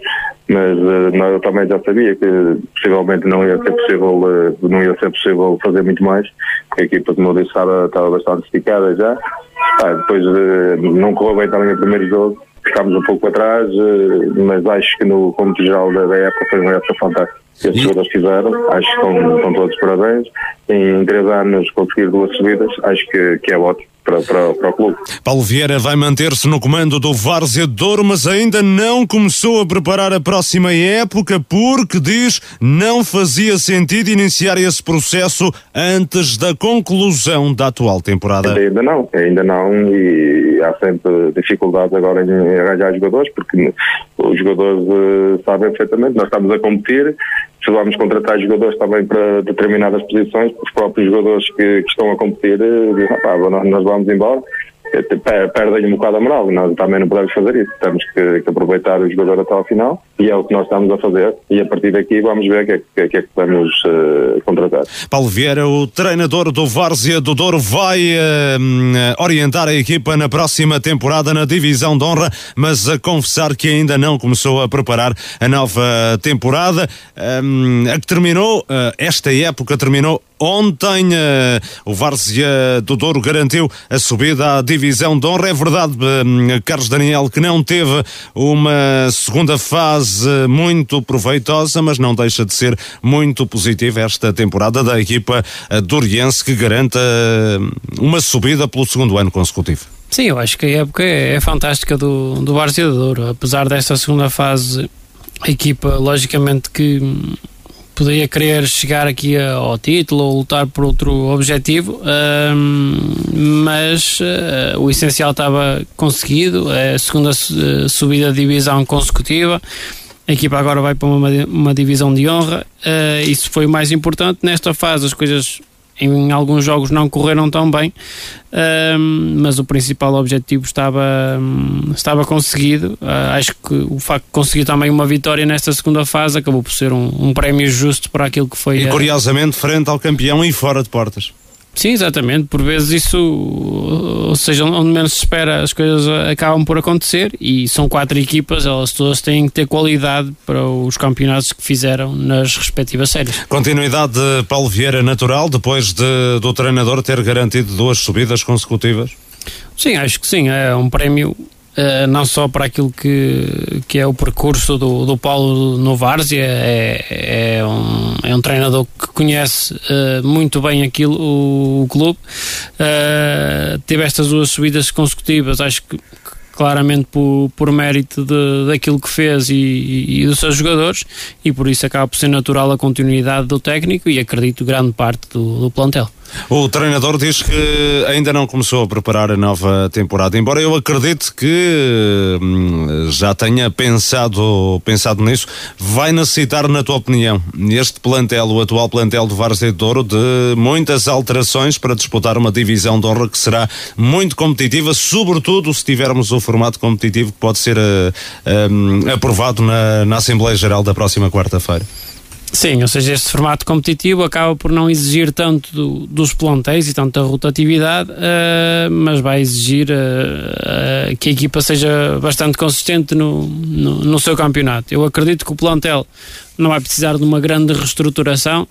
Speaker 9: mas uh, eu também já sabia que possivelmente não ia ser possível, uh, não ia ser possível fazer muito mais, porque a equipa, como eu disse, estava, estava bastante esticada já. Ah, depois não correu bem também o primeiro jogo, ficámos um pouco atrás, mas acho que no cômputo geral da época foi uma época fantástica que as jogadores fizeram, acho que estão, estão todos parabéns. Em três anos conseguir duas subidas, acho que, que é ótimo para, para, para o clube.
Speaker 1: Paulo Vieira vai manter-se no comando do Várzea de Douro, mas ainda não começou a preparar a próxima época porque, diz, não fazia sentido iniciar esse processo antes da conclusão da atual temporada.
Speaker 9: Ainda não, ainda não e há sempre dificuldades agora em arranjar jogadores porque os jogadores uh, sabem perfeitamente, nós estamos a competir se vamos contratar jogadores também para determinadas posições, os próprios jogadores que, que estão a competir eh, dizem, nós vamos embora perdem um bocado a moral. Nós também não podemos fazer isso. Temos que, que, aproveitar o jogador até ao final e é o que nós estamos a fazer. E a partir daqui vamos ver o que, é, que, é que podemos uh, contratar.
Speaker 1: Paulo Vieira, o treinador do Várzea do Douro, vai uh, orientar a equipa na próxima temporada na divisão de honra, mas a confessar que ainda não começou a preparar a nova temporada. Um, a que terminou, uh, esta época terminou Ontem uh, o Várzea do Douro garantiu a subida à divisão de honra. É verdade, uh, Carlos Daniel, que não teve uma segunda fase muito proveitosa, mas não deixa de ser muito positiva esta temporada da equipa uh, doriense que garanta uma subida pelo segundo ano consecutivo.
Speaker 5: Sim, eu acho que a época é, é fantástica do, do Várzea do Douro. Apesar desta segunda fase, a equipa, logicamente, que poderia querer chegar aqui ao título ou lutar por outro objetivo, mas uh, o essencial estava conseguido, é a segunda uh, subida de divisão consecutiva. A equipa agora vai para uma, uma divisão de honra. Uh, isso foi o mais importante. Nesta fase, as coisas em alguns jogos não correram tão bem, mas o principal objetivo estava, estava conseguido. Uh, acho que o facto de conseguir também uma vitória nesta segunda fase acabou por ser um, um prémio justo para aquilo que foi.
Speaker 1: E curiosamente, frente ao campeão e fora de portas.
Speaker 5: Sim, exatamente. Por vezes isso, ou seja, onde menos se espera, as coisas acabam por acontecer e são quatro equipas, elas todas têm que ter qualidade para os campeonatos que fizeram nas respectivas séries.
Speaker 1: Continuidade de Paulo Vieira natural, depois de, do treinador ter garantido duas subidas consecutivas?
Speaker 5: Sim, acho que sim. É um prémio não só para aquilo que, que é o percurso do, do Paulo no Várzea, é, é, um, é um treinador que conhece uh, muito bem aquilo, o, o clube. Uh, teve estas duas subidas consecutivas, acho que claramente por, por mérito de, daquilo que fez e, e, e, dos seus jogadores e por isso acaba por ser natural a continuidade do técnico e acredito grande parte do, do plantel.
Speaker 1: O treinador diz que ainda não começou a preparar a nova temporada, embora eu acredite que hum, já tenha pensado, pensado nisso. Vai necessitar, na tua opinião, este plantel, o atual plantel do Várzea de Douro, de muitas alterações para disputar uma divisão de honra que será muito competitiva, sobretudo se tivermos o formato competitivo que pode ser uh, um, aprovado na, na Assembleia Geral da próxima quarta-feira.
Speaker 5: Sim, ou seja, este formato competitivo acaba por não exigir tanto do, dos plantéis e tanta rotatividade, uh, mas vai exigir uh, uh, que a equipa seja bastante consistente no, no, no, seu campeonato. Eu acredito que o plantel não vai precisar de uma grande reestruturação,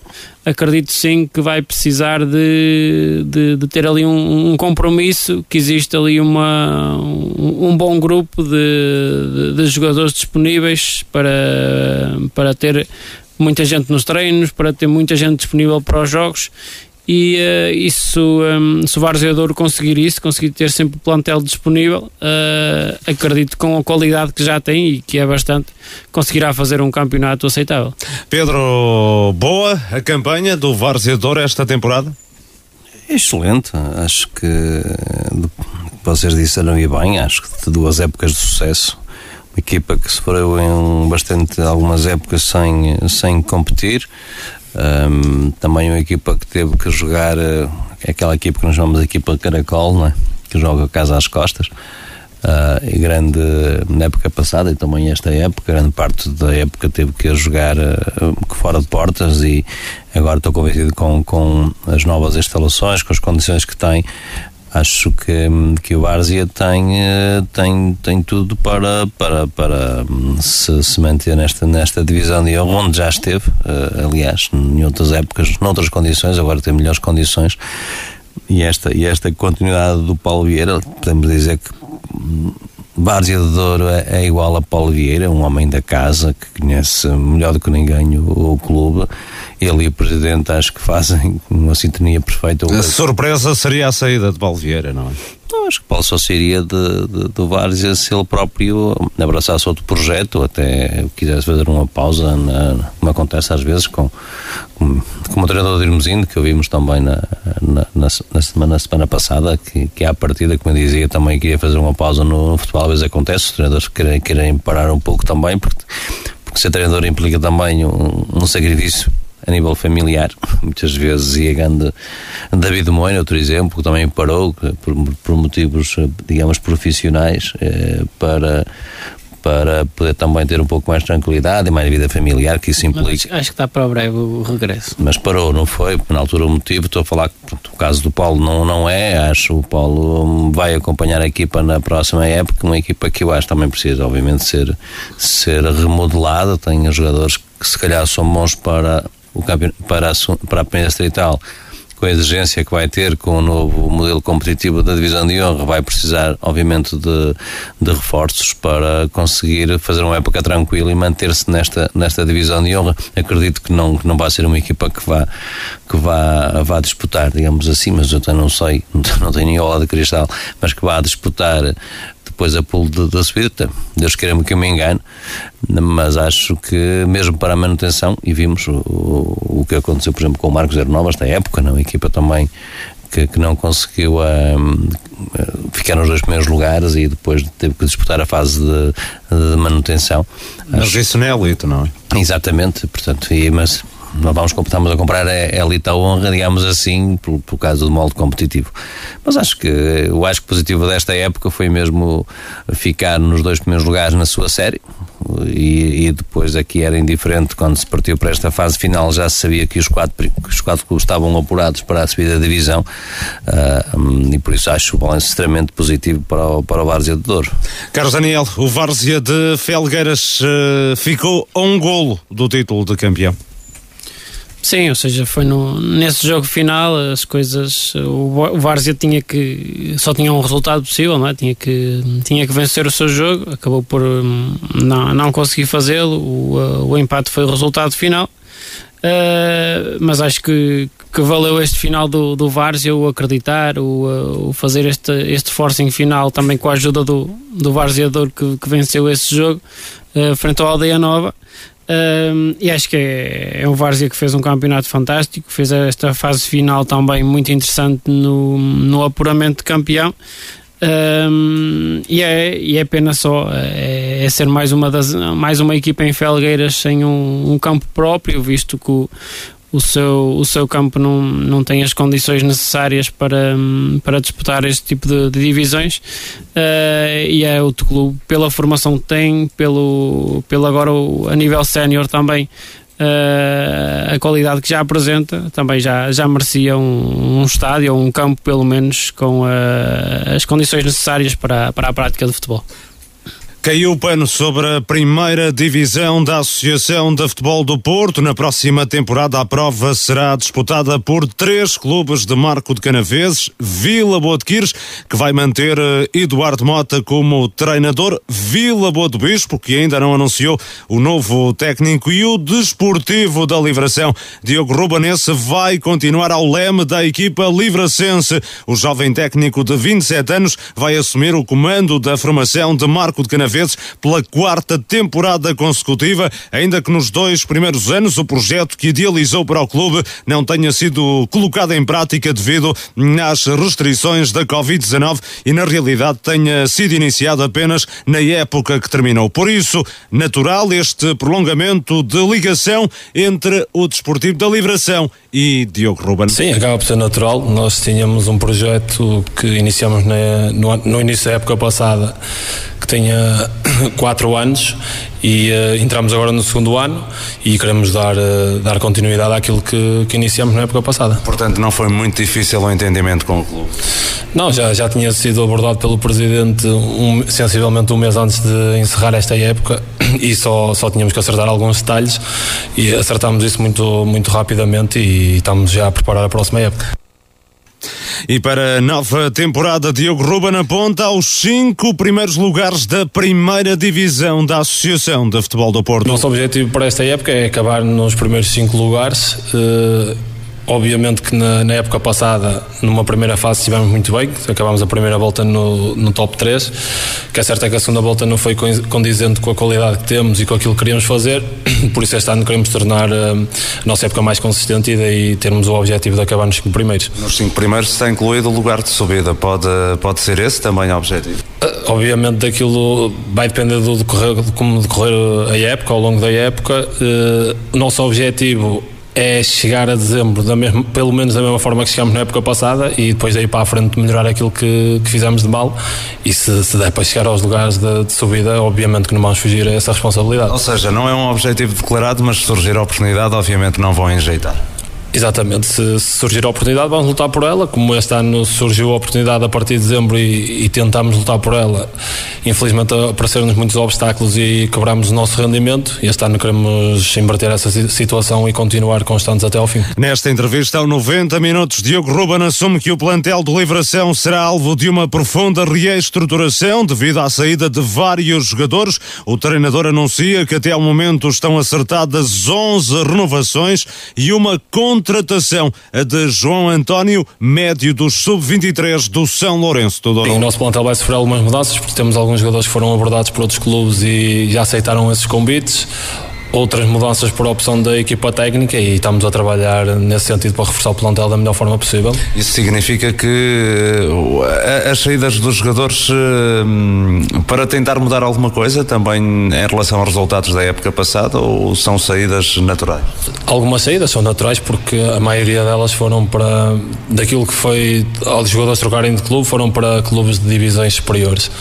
Speaker 5: acredito sim que vai precisar de, de, de ter ali um, um, compromisso, que existe ali uma, um, um bom grupo de, de, de jogadores disponíveis para, para ter muita gente nos treinos, para ter muita gente disponível para os jogos e uh, isso, um, se o Várzea Douro conseguir isso, conseguir ter sempre o plantel disponível, uh, acredito com a qualidade que já tem e que é bastante, conseguirá fazer um campeonato aceitável.
Speaker 1: Pedro, boa a campanha do Várzea Douro esta temporada?
Speaker 4: Excelente, acho que vocês disseram e bem, acho que de duas épocas de sucesso, equipa que sofreu em bastante algumas épocas sem, sem competir, um, também uma equipa que teve que jogar, uh, aquela equipa que nós chamamos de equipa Caracol, né? que joga casa às costas. Uh, e grande na época passada e também esta época, grande parte da época teve que jogar uh, fora de portas e agora estou convencido com, com as novas instalações, com as condições que tem, acho que, que o Várzea tem, eh, tem, tem tudo para, para, para hum, se, se manter nesta, nesta divisão de honra, onde já esteve, eh, aliás, em outras épocas, noutras condições, agora tem melhores condições. E esta, e esta continuidade do Paulo Vieira, podemos dizer que hum, Várzea de Douro é, é, igual a Paulo Vieira, um homem da casa que conhece melhor do que ninguém o, o clube. Ele e o presidente acho que fazem uma sintonia perfeita.
Speaker 1: A surpresa seria a saída de Paulo Vieira, não é?
Speaker 4: Não, acho que Paulo só sairia de, de, do Várzea se ele próprio abraçasse outro projeto, até quisesse fazer uma pausa, na, como acontece às vezes com, com, com o treinador de Irmesindo, que ouvimos também na, na, na, na, semana, na semana passada, que, que à partida, como eu dizia, também queria fazer uma pausa no, no futebol, às vezes acontece, os treinadores querem, querem parar um pouco também, porque, porque ser treinador implica também um, um sacrifício a nível familiar, muitas vezes ia grande David Moina, outro exemplo, que também parou por, por motivos, digamos, profissionais, eh, para, para poder também ter um pouco mais de tranquilidade e mais vida familiar, que isso implica.
Speaker 5: Acho, acho, que está para o breve o regresso.
Speaker 4: Mas parou, não foi? Na altura o motivo, estou a falar que o caso do Paulo não, não é, acho que o Paulo vai acompanhar a equipa na próxima época, uma equipa que eu acho também precisa, obviamente, ser, ser remodelada, tem jogadores que se calhar são bons para o para a, para a primeira distrital com a exigência que vai ter com o novo modelo competitivo da divisão de honra, vai precisar, obviamente, de, de reforços para conseguir fazer uma época tranquila e manter-se nesta, nesta divisão de honra. Acredito que não, que não vai ser uma equipa que vá, que vá, vá disputar, digamos assim, mas eu não sei, não tenho nem de cristal, mas que vá disputar depois a pulo da subida. Deus queira-me que eu me engane, mas acho que mesmo para a manutenção, e vimos o, o que aconteceu, por exemplo, com o Marcos Zero Novas, esta época, não? a equipa também que, que não conseguiu um, ficar nos dois primeiros lugares e depois teve que disputar a fase de, de manutenção.
Speaker 1: Mas acho... isso não é elite, não é?
Speaker 4: Exatamente, portanto, e, mas vamos, estamos a comprar é, é honra, digamos assim, por, por causa do molde competitivo. Mas acho que o acho que positivo desta época foi mesmo ficar nos dois primeiros lugares na sua série. E, e, depois aqui era indiferente quando se partiu para esta fase final já se sabia que os quatro, os quatro clubes estavam apurados para a subida da divisão uh, e por isso acho o balanço extremamente positivo para o, para o Várzea de Douro.
Speaker 1: Carlos Daniel, o Várzea de Felgueiras uh, ficou a um golo do título de campeão.
Speaker 5: Sim, ou seja, foi no, nesse jogo final as coisas. O, Várzea tinha que. só tinha um resultado possível, não é? Tinha que, tinha que vencer o seu jogo, acabou por hum, não, não conseguir fazê-lo. O, o empate foi o resultado final. Uh, mas acho que, que valeu este final do, do Várzea, o acreditar, o, o fazer este, este forcing final também com a ajuda do, do Varzeador que, que venceu esse jogo uh, frente ao Aldeia Nova. Um, e acho que é, é um Várzea que fez um campeonato fantástico, fez esta fase final também muito interessante no, no apuramento de campeão. Um, e, é, e é pena só é, é, ser mais uma, das, mais uma equipa em Felgueiras sem um, um campo próprio, visto que o, o seu, o seu campo não, não tem as condições necessárias para, para disputar este tipo de, de divisões uh, e é outro clube, pela formação que tem, pelo, pelo agora a nível sénior também, uh, a qualidade que já apresenta, também já, já merecia um, um estádio ou um campo, pelo menos, com uh, as condições necessárias para, para a prática de futebol.
Speaker 1: Caiu o pano sobre a primeira divisão da Associação de Futebol do Porto. Na próxima temporada, a prova será disputada por três clubes de Marco de Canaveses, Vila Boa de Quires, que vai manter eh, Eduardo Mota como treinador, Vila Boa do Bispo, que ainda não anunciou o novo técnico, e o Desportivo da Livração. Diogo Rubanense vai continuar ao leme da equipa livracense. O jovem técnico de 27 anos vai assumir o comando da formação de Marco de Canaveses vezes pela quarta temporada consecutiva, ainda que nos dois primeiros anos o projeto que idealizou para o clube não tenha sido colocado em prática devido às restrições da Covid-19 e na realidade tenha sido iniciado apenas na época que terminou. Por isso, natural este prolongamento de ligação entre o Desportivo da Livração e Diogo Ruben.
Speaker 10: Sim, acaba por ser natural. Nós tínhamos um projeto que iniciamos na, no, no início da época passada que tinha quatro anos e uh, entramos agora no segundo ano e queremos dar, uh, dar continuidade àquilo que, que iniciamos na época passada.
Speaker 4: Portanto, não foi muito difícil o entendimento com o clube?
Speaker 10: Não, já, já tinha sido abordado pelo Presidente um, sensivelmente um mês antes de encerrar esta época e só, só tínhamos que acertar alguns detalhes e acertámos isso muito, muito rapidamente e estamos já a preparar a próxima época.
Speaker 1: E para a nova temporada, Diogo Ruben aponta aos cinco primeiros lugares da primeira divisão da Associação de Futebol do Porto.
Speaker 10: Nosso objetivo para esta época é acabar nos primeiros cinco lugares. Uh Obviamente que na, na, época passada, numa primeira fase, estivemos muito bem, acabámos a primeira volta no, no top 3, que é certo é que a segunda volta não foi condizente com a qualidade que temos e com aquilo que queríamos fazer, por isso este ano queremos tornar a, hum, a nossa época mais consistente e daí termos o objetivo de acabar nos 5 primeiros.
Speaker 4: Nos 5 primeiros está incluído o lugar de subida, pode, pode ser esse também o objetivo?
Speaker 10: Uh, obviamente daquilo vai depender do decorrer, de como decorrer a época, ao longo da época. Uh, o nosso objetivo é chegar a dezembro da mesma, pelo menos da mesma forma que chegamos na época passada e depois daí para a frente melhorar aquilo que, que fizemos de mal e se, se der para chegar aos lugares de, de, subida, obviamente que não vamos fugir a essa responsabilidade.
Speaker 4: Ou seja, não é um objetivo declarado, mas se surgir a oportunidade, obviamente não vão enjeitar.
Speaker 10: Exatamente, se, surgir a oportunidade vamos lutar por ela, como este ano surgiu a oportunidade a partir de dezembro e, e tentámos lutar por ela, infelizmente apareceram-nos muitos obstáculos e quebramos o nosso rendimento este ano queremos inverter essa situação e continuar constantes até ao fim.
Speaker 1: Nesta entrevista ao 90 minutos, Diogo Ruben assume que o plantel do Livração será alvo de uma profunda reestruturação devido à saída de vários jogadores. O treinador anuncia que até ao momento estão acertadas 11 renovações e uma contratação, de João António, médio dos sub-23 do São Lourenço
Speaker 10: Douro. o nosso plantel vai sofrer algumas mudanças porque temos alguns jogadores que foram abordados por outros clubes e já aceitaram esses convites outras mudanças por opção da equipa técnica e estamos a trabalhar nesse sentido para reforçar o plantel da melhor forma possível.
Speaker 4: Isso significa que eh, as saídas dos jogadores eh, para tentar mudar alguma coisa também em relação aos resultados da época passada ou são saídas naturais?
Speaker 10: Algumas saídas são naturais porque a maioria delas foram para daquilo que foi aos jogadores trocarem de clube foram para clubes de divisões superiores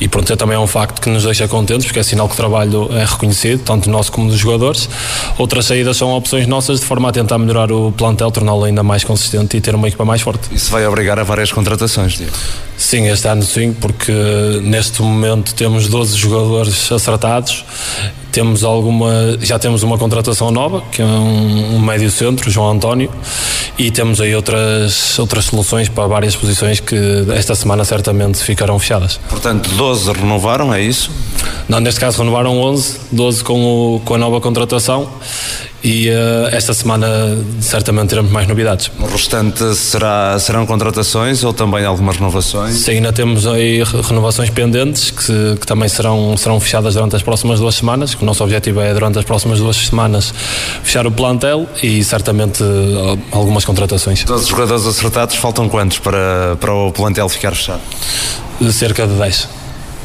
Speaker 10: e pronto, é também é um facto que nos deixa contentes porque é sinal que o trabalho é reconhecido, tanto nosso como dos jogadores. Outras saídas são opções nossas de forma a tentar melhorar o plantel, torná-lo ainda mais consistente e ter uma equipa mais forte.
Speaker 4: Isso vai obrigar a várias contratações, Diego?
Speaker 10: Sim, este ano sim, porque neste momento temos 12 jogadores acertados temos alguma já temos uma contratação nova que é um, um médio centro João António e temos aí outras outras soluções para várias posições que esta semana certamente ficarão fechadas.
Speaker 4: Portanto 12 renovaram é isso?
Speaker 10: Não neste caso renovaram 11 12 com o, com a nova contratação e uh, esta semana certamente teremos mais novidades.
Speaker 4: O restante será, serão contratações ou também algumas renovações?
Speaker 10: Sim, ainda temos aí renovações pendentes que, que, também serão, serão fechadas durante as próximas duas semanas, que o nosso objetivo é durante as próximas duas semanas fechar o plantel e certamente uh, algumas contratações.
Speaker 4: Todos os jogadores acertados, faltam quantos para, para o plantel ficar fechado?
Speaker 10: Cerca de 10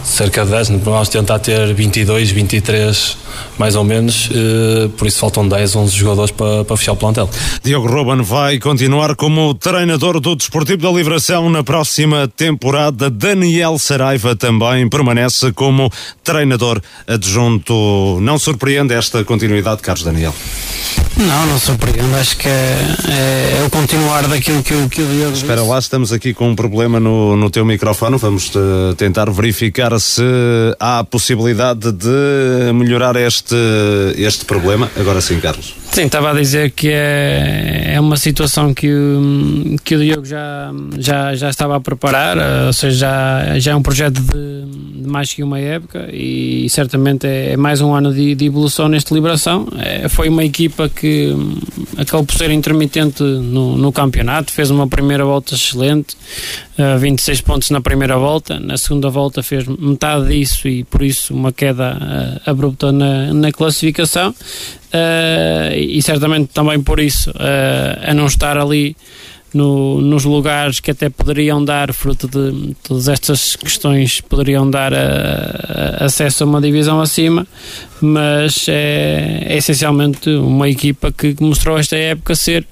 Speaker 10: cerca de 10, vamos tentar ter 22, 23 mais ou menos, eh, por isso faltam 10, 11 jogadores para, para fechar o plantel.
Speaker 1: Diogo Ruben vai continuar como treinador do Desportivo da Livração na próxima temporada. Daniel Saraiva também permanece como treinador adjunto. Não surpreende esta continuidade, Carlos Daniel?
Speaker 5: Não, não surpreendo. Acho que é, é, é o continuar daquilo que, o, que o Diogo
Speaker 1: Espera
Speaker 5: disse.
Speaker 1: lá, estamos aqui com um problema no, no teu microfone. Vamos uh, tentar verificar se há a possibilidade de melhorar este, este problema. Agora sim, Carlos.
Speaker 5: Sim, estava a dizer que é, é uma situação que, o- que o Diogo já, já, já estava a preparar, eh, ou seja, já, já é um projeto de, de mais que uma época e certamente é, é mais um ano de, de evolução nesta liberação. É, foi uma equipa que hum, acabou por ser intermitente no, no campeonato, fez uma primeira volta excelente, eh, 26 pontos na primeira volta, na segunda volta fez metade disso e por isso uma queda eh, abrupta na, na classificação. Uh, e certamente também por isso, uh, a não estar ali no- nos lugares que até poderiam dar, fruto de todas estas questões, poderiam dar uh, acesso a uma divisão acima, mas é, é essencialmente uma equipa que mostrou esta época ser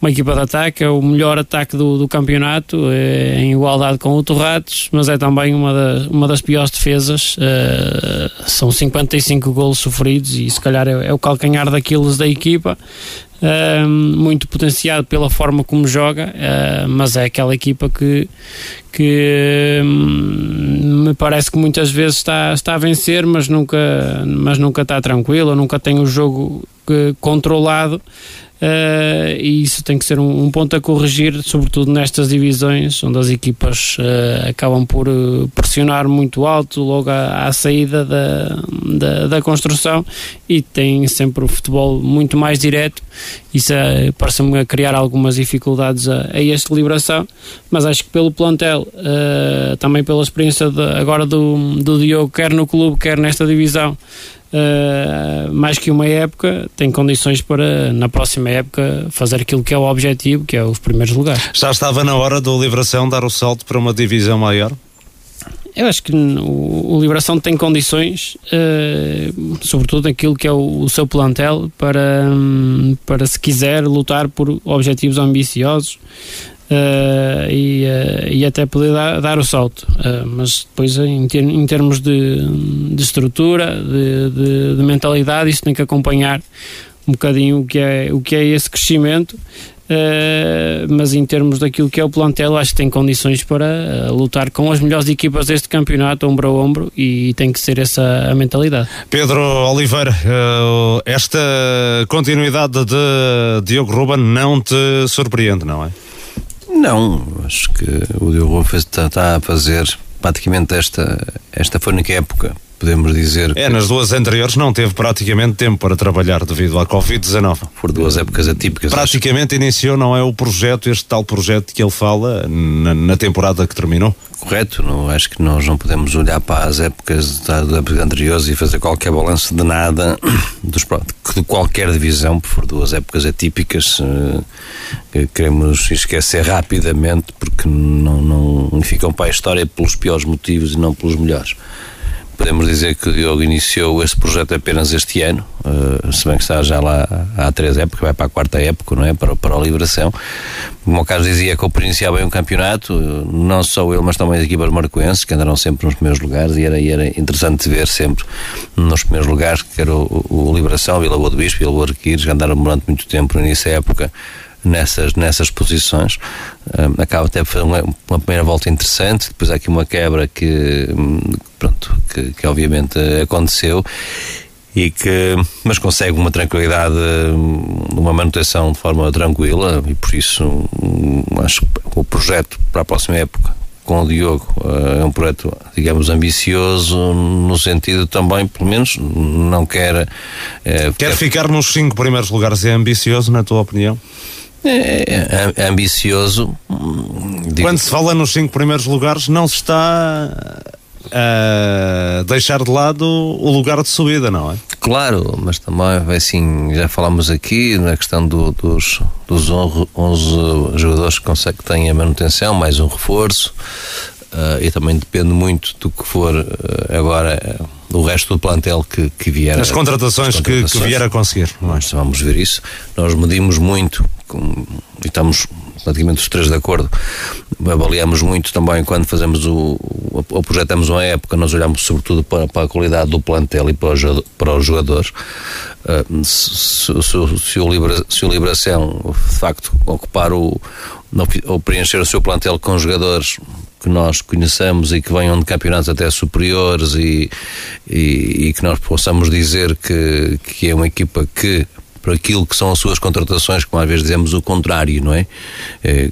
Speaker 5: uma equipa de ataque, é o melhor ataque do, do campeonato, é em igualdade com o Torratos, mas é também uma, das uma das piores defesas. eh, são 55 golos sofridos e se calhar é, é o calcanhar daqueles da equipa. eh, muito potenciado pela forma como joga, eh, mas é aquela equipa que, que hum, me parece que muitas vezes está, está a vencer, mas nunca, mas nunca está tranquilo, nunca tem o jogo controlado. Uh, e isso tem que ser um, um ponto a corrigir, sobretudo nestas divisões, onde as equipas uh, acabam por uh, pressionar muito alto logo à, à saída da, da, da construção e tem sempre o futebol muito mais direto. Isso parece-me a criar algumas dificuldades a, a esta liberação, mas acho que pelo plantel, uh, também pela experiência de- agora do, do Diogo, quer no clube, quer nesta divisão. Uh, mais que uma época, tem condições para na próxima época fazer aquilo que é o objetivo, que é os primeiros lugares.
Speaker 1: Já estava na hora do Livração dar o salto para uma divisão maior?
Speaker 5: Eu acho que o, o Liberação tem condições, eh, sobretudo naquilo que é o, o seu plantel, para, hum, para se quiser lutar por objetivos ambiciosos eh, e, eh, e até poder dar, dar o salto. Eh, mas depois, em, ter- em termos de, de estrutura, de, de- de mentalidade, isso tem que acompanhar um bocadinho o que é, o que é esse crescimento. Uh, mas em termos daquilo que é o plantel, acho que tem condições para uh, lutar com as melhores equipas deste campeonato, ombro a ombro, e tem que ser essa a mentalidade.
Speaker 1: Pedro Oliveira, esta continuidade de Diogo Ruben não te surpreende, não é?
Speaker 4: Não, acho que o Diogo está, está a fazer praticamente esta, esta foi época, podemos dizer.
Speaker 1: É,
Speaker 4: que
Speaker 1: nas duas anteriores não teve praticamente tempo para trabalhar devido à Covid-19.
Speaker 4: Por duas épocas atípicas.
Speaker 1: Praticamente iniciou, não é o projeto, este tal projeto que ele fala na, na temporada que terminou?
Speaker 4: Correto, não, acho que nós não podemos olhar para as épocas da- das épocas anteriores e fazer qualquer balanço de nada dos, de qualquer divisão, por duas épocas atípicas eh, que queremos esquecer rapidamente porque não, não ficam para a história pelos piores motivos e não pelos melhores. Podemos dizer que o Diogo iniciou este projeto apenas este ano, eh, se bem que está já lá há três épocas, vai para a quarta época, não é? Para, para a Liberação. Como o Carlos dizia, que iniciar bem o campeonato, eh, não só ele, mas também as equipas marcoenses, que andaram sempre nos primeiros lugares, e era, e era interessante ver sempre nos primeiros lugares, que era o, o Liberação, Vila Boa do Bispo, Vila Boa de Quires, que andaram durante muito tempo da época nessas, nessas posições. Um, acaba até por fazer uma, uma primeira volta interessante, depois há aqui uma quebra que, hum, pronto, que, que obviamente aconteceu e que, mas consegue uma tranquilidade, hum, uma manutenção de forma tranquila e por isso hum, acho que o projeto para a próxima época com o Diogo eh, é um projeto, digamos, ambicioso no sentido também, pelo menos, não quer... eh,
Speaker 1: Quer ficar nos cinco primeiros lugares, é ambicioso, na tua opinião?
Speaker 4: É, é ambicioso. hum, digo-
Speaker 1: Quando se fala nos cinco primeiros lugares, não se está a deixar de lado o lugar de subida, não é?
Speaker 4: Claro, mas também, assim, já falámos aqui na questão do- dos, dos 11 jogadores que consegue, que têm a manutenção, mais um reforço, ah, e também depende muito do que for ah, agora ah, do resto do plantel que, que vier.
Speaker 1: As contratações,
Speaker 4: as
Speaker 1: que- Que, vier a conseguir. não é?
Speaker 4: Nós vamos ver isso. Nós medimos muito com- estamos praticamente os três de acordo avaliamos muito também quando fazemos o, ou projetamos uma época, nós olhamos sobretudo para, para a qualidade do plantel e para os, para os jogadores. Uh, se, se, se, o Libra, se o Liberação, de facto, ocupar o, ou preencher o seu plantel com jogadores que nós conheçamos e que venham de campeonatos até superiores e, e, e que nós possamos dizer que, que é uma equipa que aquilo que são as suas contratações, como às vezes dizemos o contrário, não é? é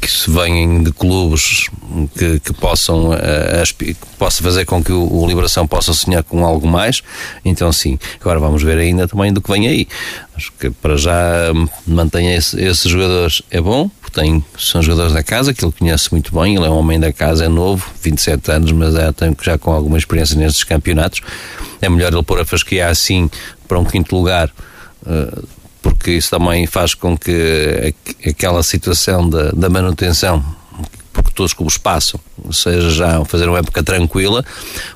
Speaker 4: que se venham de clubes que, que possam uh, que possa fazer com que o, o, Liberação possa sonhar com algo mais, então sim. Agora vamos ver ainda também do que vem aí. Acho que para já mantenha esse, esses jogadores é bom, porque tem, são jogadores da casa que ele conhece muito bem, ele é um homem da casa, é novo, 27 anos, mas é, tem já com alguma experiência nestes campeonatos. É melhor ele pôr a fasquia assim para um quinto lugar. Uh, porque isso também faz com que aquela situação da, da manutenção porque todos os clubes passam, seja já fazer uma época tranquila,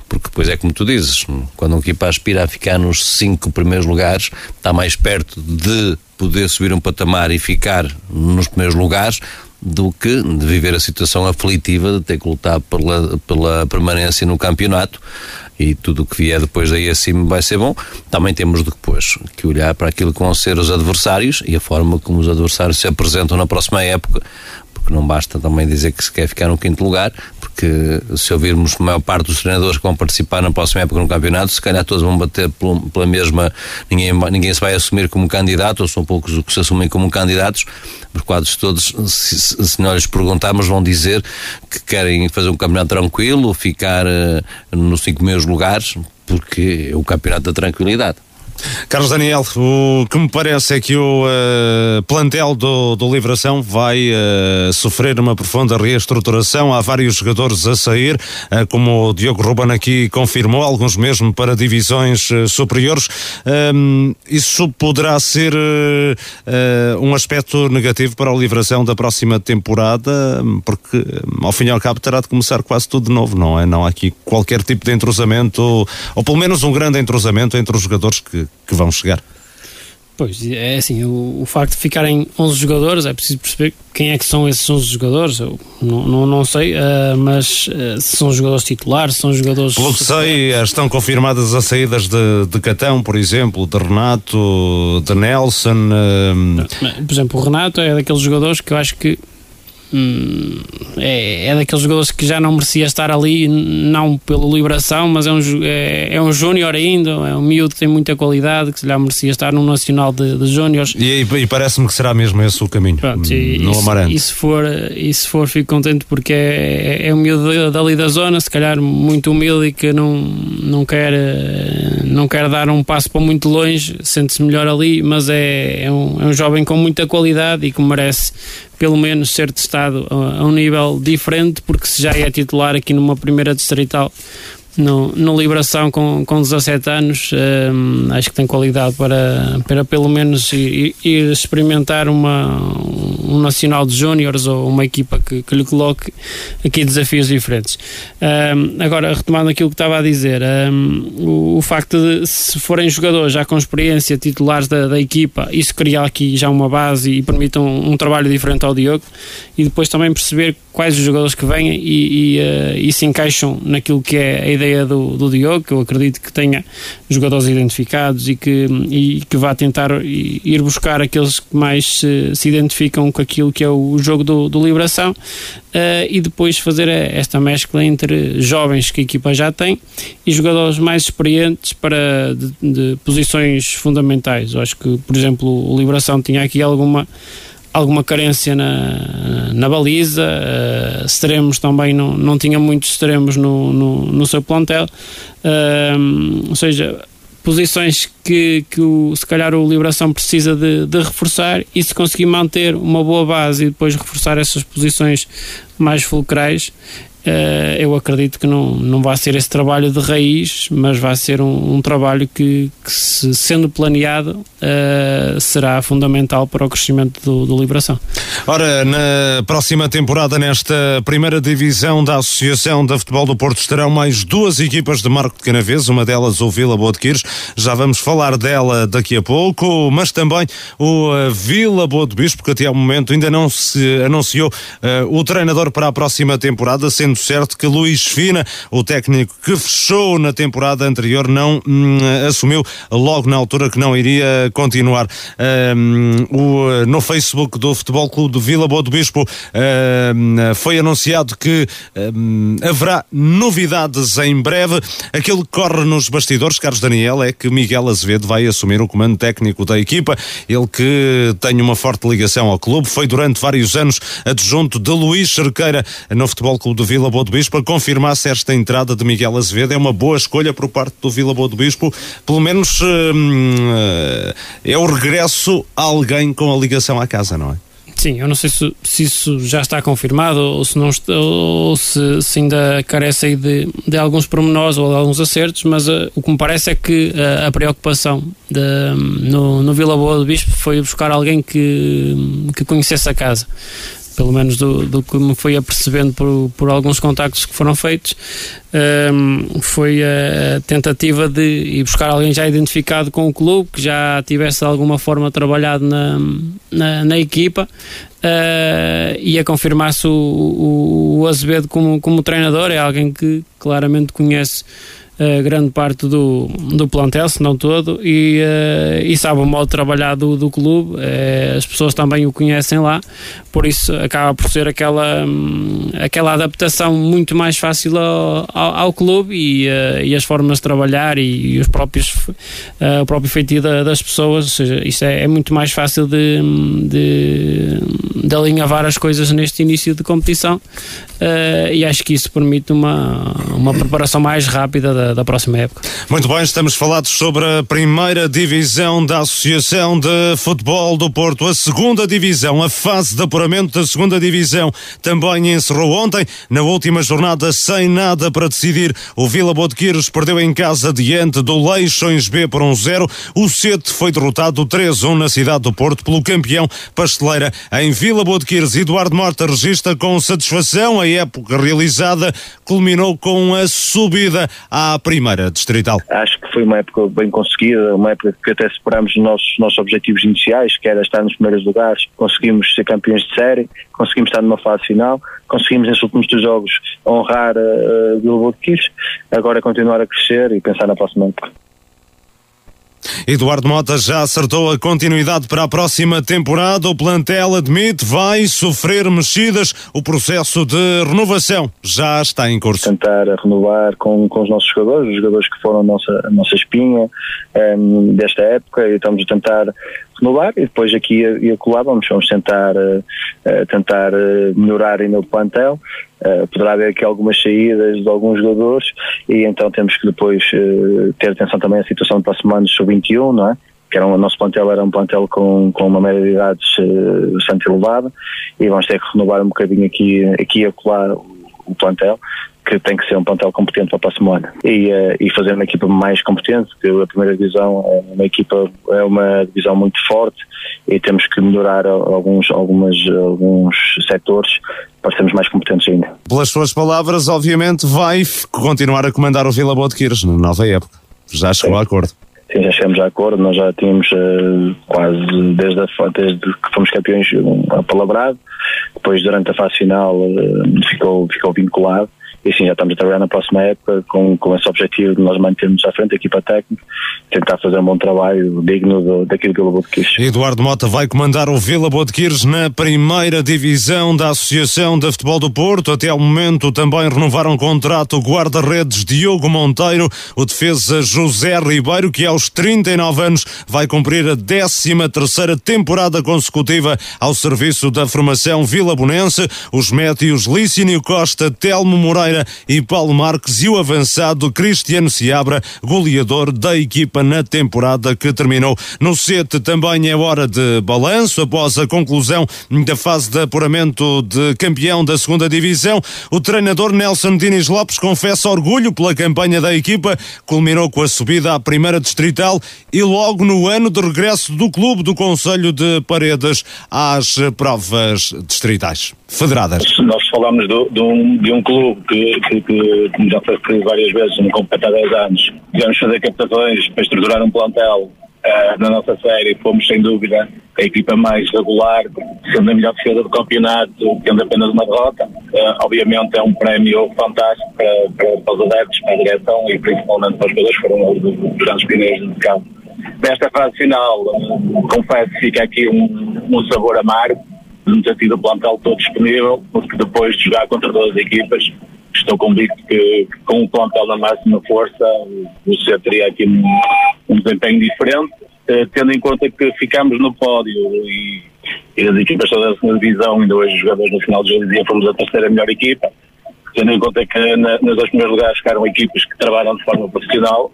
Speaker 4: porque depois é como tu dizes, quando uma equipa aspira a ficar nos cinco primeiros lugares, está mais perto de poder subir um patamar e ficar nos primeiros lugares do que de viver a situação aflitiva de ter que lutar pela, pela permanência no campeonato e tudo o que vier depois daí acima vai ser bom. Também temos depois que olhar para aquilo que vão ser os adversários e a forma como os adversários se apresentam na próxima época, porque não basta também dizer que se quer ficar no quinto lugar, porque se ouvirmos a maior parte dos treinadores que vão participar na próxima época no campeonato, se calhar todos vão bater pela mesma. Ninguém, ninguém se vai assumir como candidato, ou são poucos os que se assumem como candidatos, porque quase todos, se, se nós lhes perguntarmos, vão dizer que querem fazer um campeonato tranquilo, ficar uh, nos cinco meus lugares, porque é o campeonato da tranquilidade.
Speaker 1: Carlos Daniel, o que me parece é que o uh, plantel do, do Livração vai uh, sofrer uma profunda reestruturação. Há vários jogadores a sair, uh, como o Diogo Ruban aqui confirmou, alguns mesmo para divisões superiores. Um, isso poderá ser um aspecto negativo para o Livração da próxima temporada, porque ao fim e ao cabo terá de começar quase tudo de novo, não é? Não há aqui qualquer tipo de entrosamento, ou, ou pelo menos um grande entrosamento entre os jogadores que que vão chegar.
Speaker 5: Pois, é assim, o, o, facto de ficarem 11 jogadores, é preciso perceber quem é que são esses 11 jogadores, eu não, não, não sei, uh, mas uh, se são jogadores titulares, são jogadores...
Speaker 1: Pelo que sei, estão confirmadas as saídas de, de Catão, por exemplo, de Renato, de Nelson... Uh...
Speaker 5: Por exemplo, o Renato é daqueles jogadores que eu acho que Hum, é, é daqueles jogadores que já não merecia estar ali, não pela liberação, mas é um, é, é um júnior ainda, é um miúdo que tem muita qualidade, que já merecia estar no Nacional de, de Júniores.
Speaker 1: E, e parece-me que será mesmo esse o caminho, Pronto, e, no Amarante.
Speaker 5: E se for, e se for fico contente porque é, é um miúdo dali da zona, se calhar muito humilde e que não, não, quer, não quer dar um passo para muito longe, sente-se melhor ali, mas é, é, um, é um jovem com muita qualidade e que merece pelo menos ser testado a, a um nível diferente, porque se já é titular aqui numa primeira distrital no, no Liberação com, com 17 anos, um, acho que tem qualidade para, para pelo menos ir, ir experimentar uma, um Nacional de Júniores ou uma equipa que, que lhe coloque aqui desafios diferentes. Um, agora, retomando aquilo que estava a dizer, um, o, o, facto de se forem jogadores já com experiência titulares da, da equipa, isso cria aqui já uma base e permite um, um trabalho diferente ao Diogo e depois também perceber quais os jogadores que vêm e, e, uh, e se encaixam naquilo que é a ideia ideia do, do Diogo, que eu acredito que tenha jogadores identificados e que, e que vá tentar ir buscar aqueles que mais se, se identificam com aquilo que é o jogo do, do Liberação uh, e depois fazer esta mescla entre jovens que a equipa já tem e jogadores mais experientes para de, de posições fundamentais. Eu acho que, por exemplo, o Liberação tinha aqui alguma alguma carência na, na baliza, uh, extremos também não, não tinha muitos extremos no, no, no seu plantel, uh, ou seja, posições que, que o, se calhar o Liberação precisa de, de, reforçar e se conseguir manter uma boa base e depois reforçar essas posições mais fulcrais, eu acredito que não, não vai ser esse trabalho de raiz, mas vai ser um, um trabalho que, que se, sendo planeado, será fundamental para o crescimento do, do Liberação.
Speaker 1: Ora, na próxima temporada, nesta primeira divisão da Associação de Futebol do Porto, estarão mais duas equipas de Marco de Canavês, uma delas o Vila Boa de Quires, já vamos falar dela daqui a pouco, mas também o uh, Vila Boa de Bispo, que até ao momento ainda não se anunciou uh, o treinador para a próxima temporada, sendo certo que Luís Fina, o técnico que fechou na temporada anterior, não hum, assumiu logo na altura que não iria continuar. Um, o, no Facebook do Futebol Clube do Vila Boa do Bispo um, foi anunciado que um, haverá novidades em breve. Aquilo que corre nos bastidores, Carlos Daniel, é que Miguel Azevedo vai assumir o comando técnico da equipa. Ele que tem uma forte ligação ao clube, foi durante vários anos adjunto de Luís Cerqueira no Futebol Clube do Vila Boa do Bispo. A confirmar-se esta entrada de Miguel Azevedo é uma boa escolha por parte do Vila Boa do Bispo. Pelo menos hum, é o regresso a alguém com a ligação à casa, não é?
Speaker 5: Sim, eu não sei se, se isso já está confirmado ou se, não ou se, se ainda carece de, de alguns pormenores ou de alguns acertos, mas uh, o que me parece é que uh, a preocupação de, no, no Vila Boa do Bispo foi buscar alguém que, que conhecesse a casa pelo menos do, do que me foi apercebendo por, por alguns contactos que foram feitos, um, foi a tentativa de ir buscar alguém já identificado com o clube, que já tivesse de alguma forma trabalhado na, na, na equipa uh, e a confirmar-se o, o, o Azevedo como, como treinador, é alguém que claramente conhece grande parte do, do plantel, se não todo, e, uh, e sabe o modo de trabalhar do, do clube. Uh, as pessoas também o conhecem lá, por isso acaba por ser aquela, um, aquela adaptação muito mais fácil ao, ao, ao clube e, e, as formas de trabalhar e, e os próprios, o próprio feitio da, das pessoas. Ou seja, isso é, é muito mais fácil de, de, de, alinhavar as coisas neste início de competição e acho que isso permite uma, uma preparação mais rápida da, da, próxima época.
Speaker 1: Muito bem, estamos falados sobre a primeira divisão da Associação de Futebol do Porto, a segunda divisão, a fase de apuramento da segunda divisão também encerrou ontem, na última jornada sem nada para decidir. O Vila Botequeiros perdeu em casa diante do Leixões B por 1-0. Um o Sete foi derrotado 3-1 na cidade do Porto pelo campeão Pasteleira. Em Vila Botequeiros, Eduardo Morta registra com satisfação a época realizada, culminou com a subida à primeira distrital?
Speaker 11: Acho que foi uma época bem conseguida, uma época que até superamos os nossos, nossos objetivos iniciais, que era estar nos primeiros lugares, conseguimos ser campeões de série, conseguimos estar numa fase final, conseguimos nesses últimos dois jogos honrar uh, Bilbao de Quis, agora continuar a crescer e pensar na próxima época.
Speaker 1: Eduardo Mota já acertou a continuidade para a próxima temporada. O plantel admite vai sofrer mexidas. O processo de renovação já está em curso.
Speaker 11: Tentar renovar com, com os nossos jogadores, os jogadores que foram a nossa, a nossa espinha um, ehm, desta época e estamos a tentar renovar e depois aqui e acolá vamos, vamos tentar, uh, tentar uh, melhorar ainda o plantel. Uh, poderá haver aqui algumas saídas de alguns jogadores e então temos que depois ter atenção também à situação do próximo ano sub-21, não é? que era um, o nosso plantel era um plantel com, com uma média de idades bastante elevada e vamos ter que renovar um bocadinho aqui, aqui e acolá o plantel que tem que ser um plantel competente para o próximo ano e, uh, e fazer uma equipa mais competente, porque a primeira divisão é uma equipa, é uma divisão muito forte e temos que melhorar alguns, algumas, alguns setores para sermos mais competentes ainda.
Speaker 1: Pelas suas palavras, obviamente vai continuar a comandar o Vila Boa de Quires na nova época. Já chegou Sim. a acordo.
Speaker 11: Sim, já chegamos a acordo, nós já tínhamos uh, quase desde, a, desde que fomos campeões um, apalabrado, depois durante a fase final uh, ficou, ficou vinculado e sim, já estamos a trabalhar na próxima época com, com esse objetivo de nós mantermos à frente a equipa técnica, tentar fazer um bom trabalho digno do, daquilo que o Vila Botequires.
Speaker 1: Eduardo Mota vai comandar o Vila Botequires na primeira divisão da Associação de Futebol do Porto. Até ao momento também renovaram o contrato o guarda-redes Diogo Monteiro, o defesa José Ribeiro, que aos 39 anos vai cumprir a 13 terceira temporada consecutiva ao serviço da formação Vila Bonense. Os médios Licínio Costa, Telmo Moreira E Paulo Marques e o avançado Cristiano Seabra, goleador da equipa na temporada que terminou. No sete também é hora de balanço após a conclusão da fase de apuramento de campeão da segunda divisão. O treinador Nelson Diniz Lopes confessa orgulho pela campanha da equipa, culminou com a subida à primeira distrital e logo no ano de regresso do clube do Conselho de Paredes às provas distritais federadas.
Speaker 12: Nós falamos do, de, um, de um clube que, que, que, como já foi referido várias vezes, não compete há 10 anos. Tivemos fazer captações para estruturar um plantel Uh, na nossa série fomos sem dúvida a equipa mais regular, sendo a melhor defesa do campeonato, tendo apenas uma derrota. Uh, obviamente é um prémio fantástico para, para, para, os adeptos, para a direção e principalmente para os jogadores que foram os grandes pioneiros de campo. Desta fase final, uh, confesso que fica aqui um, um sabor amargo, de não ter tido o plantel todo disponível, porque depois de jogar contra duas equipas, estou convicto que, com o plantel na máxima força o C teria aqui um, um desempenho diferente, eh, tendo em conta que ficamos no pódio e, e as equipas todas da segunda divisão, ainda hoje os jogadores no final de jogo diziam fomos a terceira melhor equipa, tendo em conta que na, nos dois primeiros lugares ficaram equipas que trabalham de forma profissional,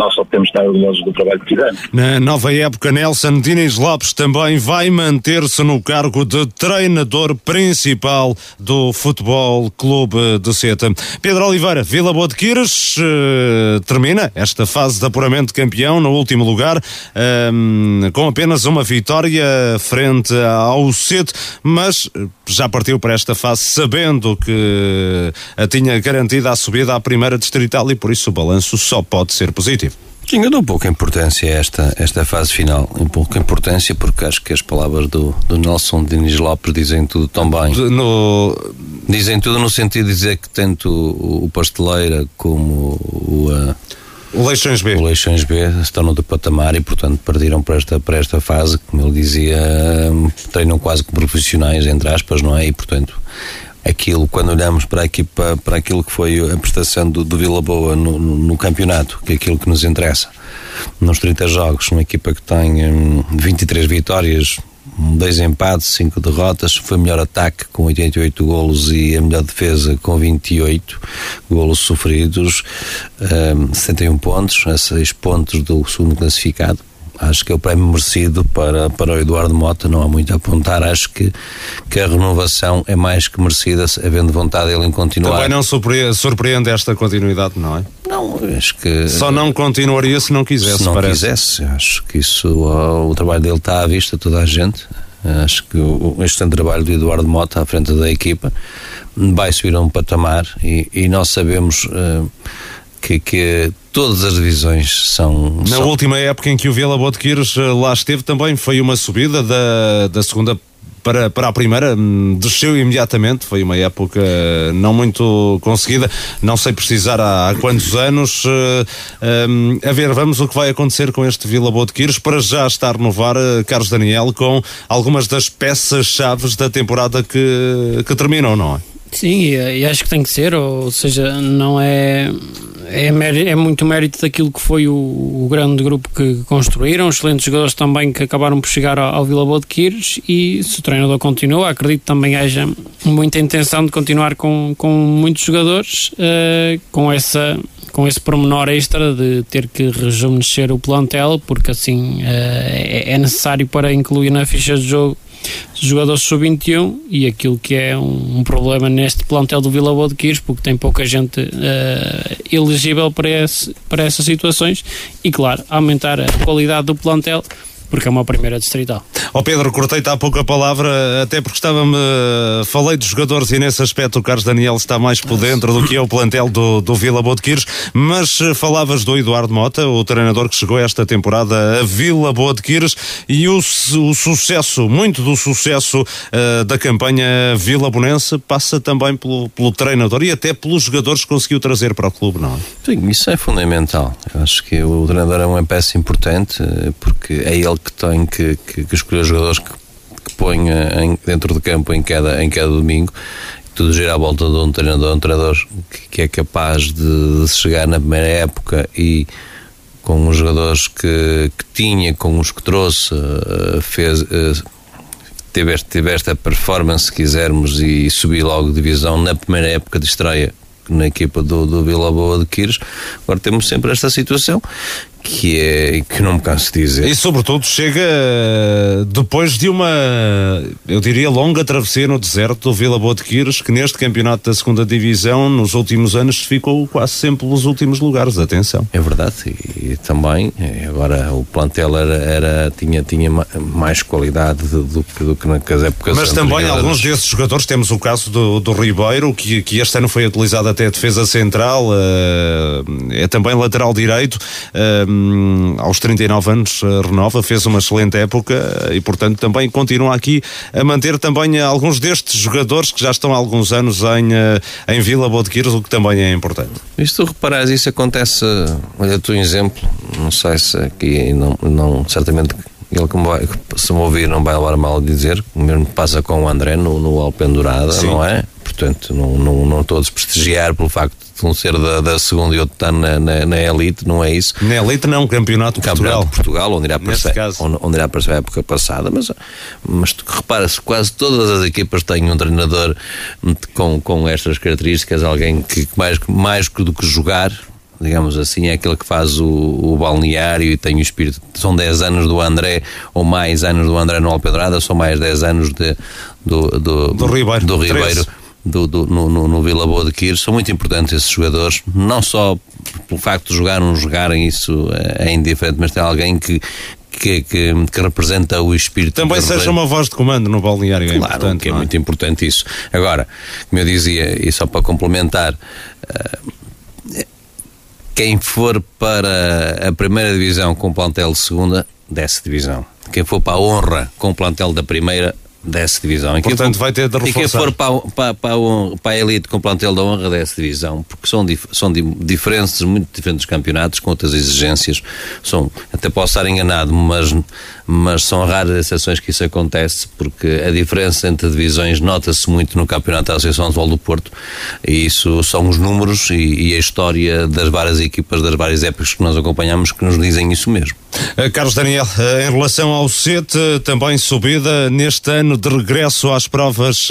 Speaker 12: nós só de estar orgulhosos do trabalho que fizemos.
Speaker 1: Na nova época, Nelson Diniz Lopes também vai manter-se no cargo de treinador principal do Futebol Clube de Seta. Pedro Oliveira, Vila Boa de Quires, uh, termina esta fase de apuramento campeão no último lugar, uh, com apenas uma vitória frente ao Sete, mas já partiu para esta fase sabendo que tinha garantida a subida à primeira distrital e por isso o balanço só pode ser positivo.
Speaker 4: Sim, eu dou pouca importância a esta, esta fase final. Um pouca importância porque acho que as palavras do, do Nelson Diniz Lopes dizem tudo tão bem. No... Dizem tudo no sentido de dizer que tanto o, o Pasteleira como o. Uh,
Speaker 1: o Leixões B.
Speaker 4: O Leixões B estão no patamar e, portanto, perderam para esta, para esta fase. Como ele dizia, treinam quase como profissionais, entre aspas, não é? E, portanto, aquilo, quando olhamos para, a equipa, para aquilo que foi a prestação do, do Vila Boa no, no, no, campeonato, que é aquilo que nos interessa, nos 30 jogos, uma equipa que tem hum, 23 vitórias, dois empates, cinco derrotas, foi o melhor ataque com 88 golos e a melhor defesa com 28 golos sofridos, um, 71 pontos, a 6 pontos do segundo classificado acho que é o prémio merecido para, para o Eduardo Mota, não há muito a apontar, acho que, que a renovação é mais que merecida, havendo vontade ele em continuar.
Speaker 1: Também não surpreende, esta continuidade, não é?
Speaker 4: Não, acho que...
Speaker 1: Só não continuaria se não quisesse,
Speaker 4: Se não
Speaker 1: parece.
Speaker 4: quisesse, acho que isso, o, o trabalho dele está à vista, toda a gente, acho que o, este trabalho do Eduardo Mota à frente da equipa vai subir a um patamar e, e nós sabemos... Uh, que, que todas as divisões são.
Speaker 1: Na última época em que o Vila Botequires eh, lá esteve, também foi uma subida da, da segunda para, para a primeira, hum, desceu imediatamente. Foi uma época não muito conseguida, não sei precisar há, há quantos anos. Uh, um, a ver, vamos o que vai acontecer com este Vila Boa de Quires para já estar no VAR, Carlos Daniel, com algumas das peças-chave da temporada que, que terminam, não é?
Speaker 5: Sim, e, acho que tem que ser, ou seja, não é é, é, muito mérito daquilo que foi o, o, grande grupo que construíram, excelentes jogadores também que acabaram por chegar ao, ao Vila Boa de Quires e se o treinador continua, acredito também haja muita intenção de continuar com, com muitos jogadores uh, com essa com esse pormenor extra de ter que rejuvenescer o plantel, porque assim uh, é, é necessário para incluir na ficha de jogo jogadores sub-21 e aquilo que é um, um, problema neste plantel do Vila Boa de Quires, porque tem pouca gente uh, elegível para, esse, para essas situações e, claro, aumentar a qualidade do plantel porque é uma primeira distrital.
Speaker 1: Ó oh Pedro, cortei-te há pouco a palavra, até porque estava-me. Falei dos jogadores e nesse aspecto o Carlos Daniel está mais por dentro do que é o plantel do, do Vila Boa de Quires, mas eh, falavas do Eduardo Mota, o treinador que chegou esta temporada a Vila Boa de Quires e o, o sucesso, muito do sucesso uh, da campanha Vila Bonense passa também pelo, pelo treinador e até pelos jogadores que conseguiu trazer para o clube, não é?
Speaker 4: Sim, isso é fundamental. Eu acho que o treinador é uma peça importante eh, porque é ele que tem que, que, que escolher os jogadores que, que põe em, dentro do campo em cada, em cada domingo tudo gira à volta de um treinador, um treinador que, que é capaz de, de, chegar na primeira época e com os jogadores que, que tinha, com os que trouxe, eh, fez, eh, teve, teve esta performance, se quisermos, e subir logo de divisão na primeira época de estreia na equipa do, do Vila Boa de Quires. Agora temos sempre esta situação que é que não me canso de dizer.
Speaker 1: E sobretudo chega eh, depois de uma, eu diria, longa travessia no deserto do Vila Boa de Quires, que neste campeonato da segunda divisão, nos últimos anos, ficou quase sempre nos últimos lugares, atenção.
Speaker 4: É verdade, e, e também, eh, agora o plantel era, era tinha, tinha mais qualidade do, que, do que nas épocas
Speaker 1: Mas também alguns desses jogadores, temos o caso do, do Ribeiro, que, que este ano foi utilizado até a defesa central, uh, é também lateral direito, uh, um, aos 39 anos renova, fez uma excelente época uh, e portanto também continua aqui a manter também alguns destes jogadores que já estão há alguns anos em, uh, em Vila Bodequiros, o que também é importante.
Speaker 4: Se tu reparares, isso acontece, olha tu um exemplo, não sei se aqui não, não certamente ele que vai, se me ouvir não vai levar mal a dizer, o mesmo passa com o André no, no Alpendurada, Sim. não é? Portanto, não, não, não estou a desprestigiar pelo facto um ser da, da segunda e outro estar na, na, na, elite, não é isso?
Speaker 1: Na elite não, campeonato de Portugal.
Speaker 4: de Portugal, onde irá aparecer, onde, onde irá aparecer a época passada, mas, mas repara-se, quase todas as equipas têm um treinador com, com estas características, alguém que mais, mais do que jogar, digamos assim, é aquele que faz o, o, balneário e tem o espírito. São 10 anos do André, ou mais anos do André no Alpedrada, são mais 10 anos de, do, do,
Speaker 1: do Ribeiro.
Speaker 4: Do Ribeiro do, do, no, no, no Vila Boa de Quires. São muito importantes esses jogadores, não só pelo facto de jogar ou não jogarem, isso é indiferente, mas tem alguém que, que, que, que, representa o espírito.
Speaker 1: Também seja uma voz de comando no balneário,
Speaker 4: é claro,
Speaker 1: importante.
Speaker 4: que é, é, muito importante isso. Agora, como eu dizia, e só para complementar, uh, quem for para a primeira divisão com plantel de segunda, desce divisão. Quem for para a honra com plantel da primeira, dessa divisão.
Speaker 1: E Portanto, vai ter de reforçar.
Speaker 4: E quem for para, para, para, para a elite com plantel da honra dessa divisão, porque são, dif, são diferentes, muito diferentes campeonatos, com outras exigências. São, até posso estar enganado, mas, mas são raras as exceções que isso acontece, porque a diferença entre divisões nota-se muito no campeonato da Associação de Futebol do Porto, e isso são os números e, e, a história das várias equipas, das várias épocas que nós acompanhamos, que nos dizem isso mesmo.
Speaker 1: Uh, Carlos Daniel, uh, em relação ao uh, também subida neste ano de regresso às provas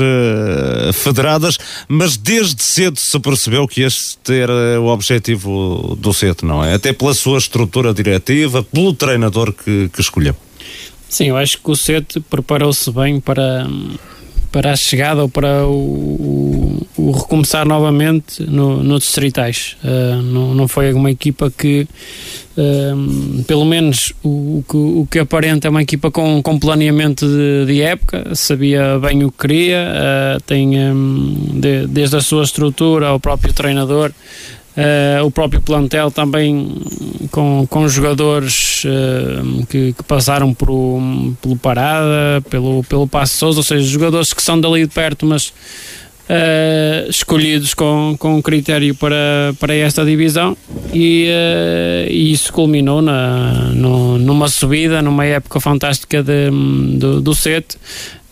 Speaker 1: federadas, mas desde cedo se percebeu que este era o objetivo do CET, não é? Até pela sua estrutura diretiva, pelo treinador que, que escolheu.
Speaker 5: Sim, eu acho que o CET preparou-se bem para para a chegada ou para o, o, o recomeçar novamente no, no Distritais. Uh, não, não foi uma equipa que, uh, pelo menos, o, o, que, o que aparenta é uma equipa com, com planeamento de, de época, sabia bem o que queria, uh, tem um, de, desde a sua estrutura ao próprio treinador Uh, o próprio plantel também com, com jogadores uh, que, que, passaram por, pelo Parada, pelo, pelo Passo Souza, ou seja, jogadores que são dali de perto, mas uh, escolhidos com, com critério para, para esta divisão. E, e isso culminou na, no, numa subida, numa época fantástica de, do, do SET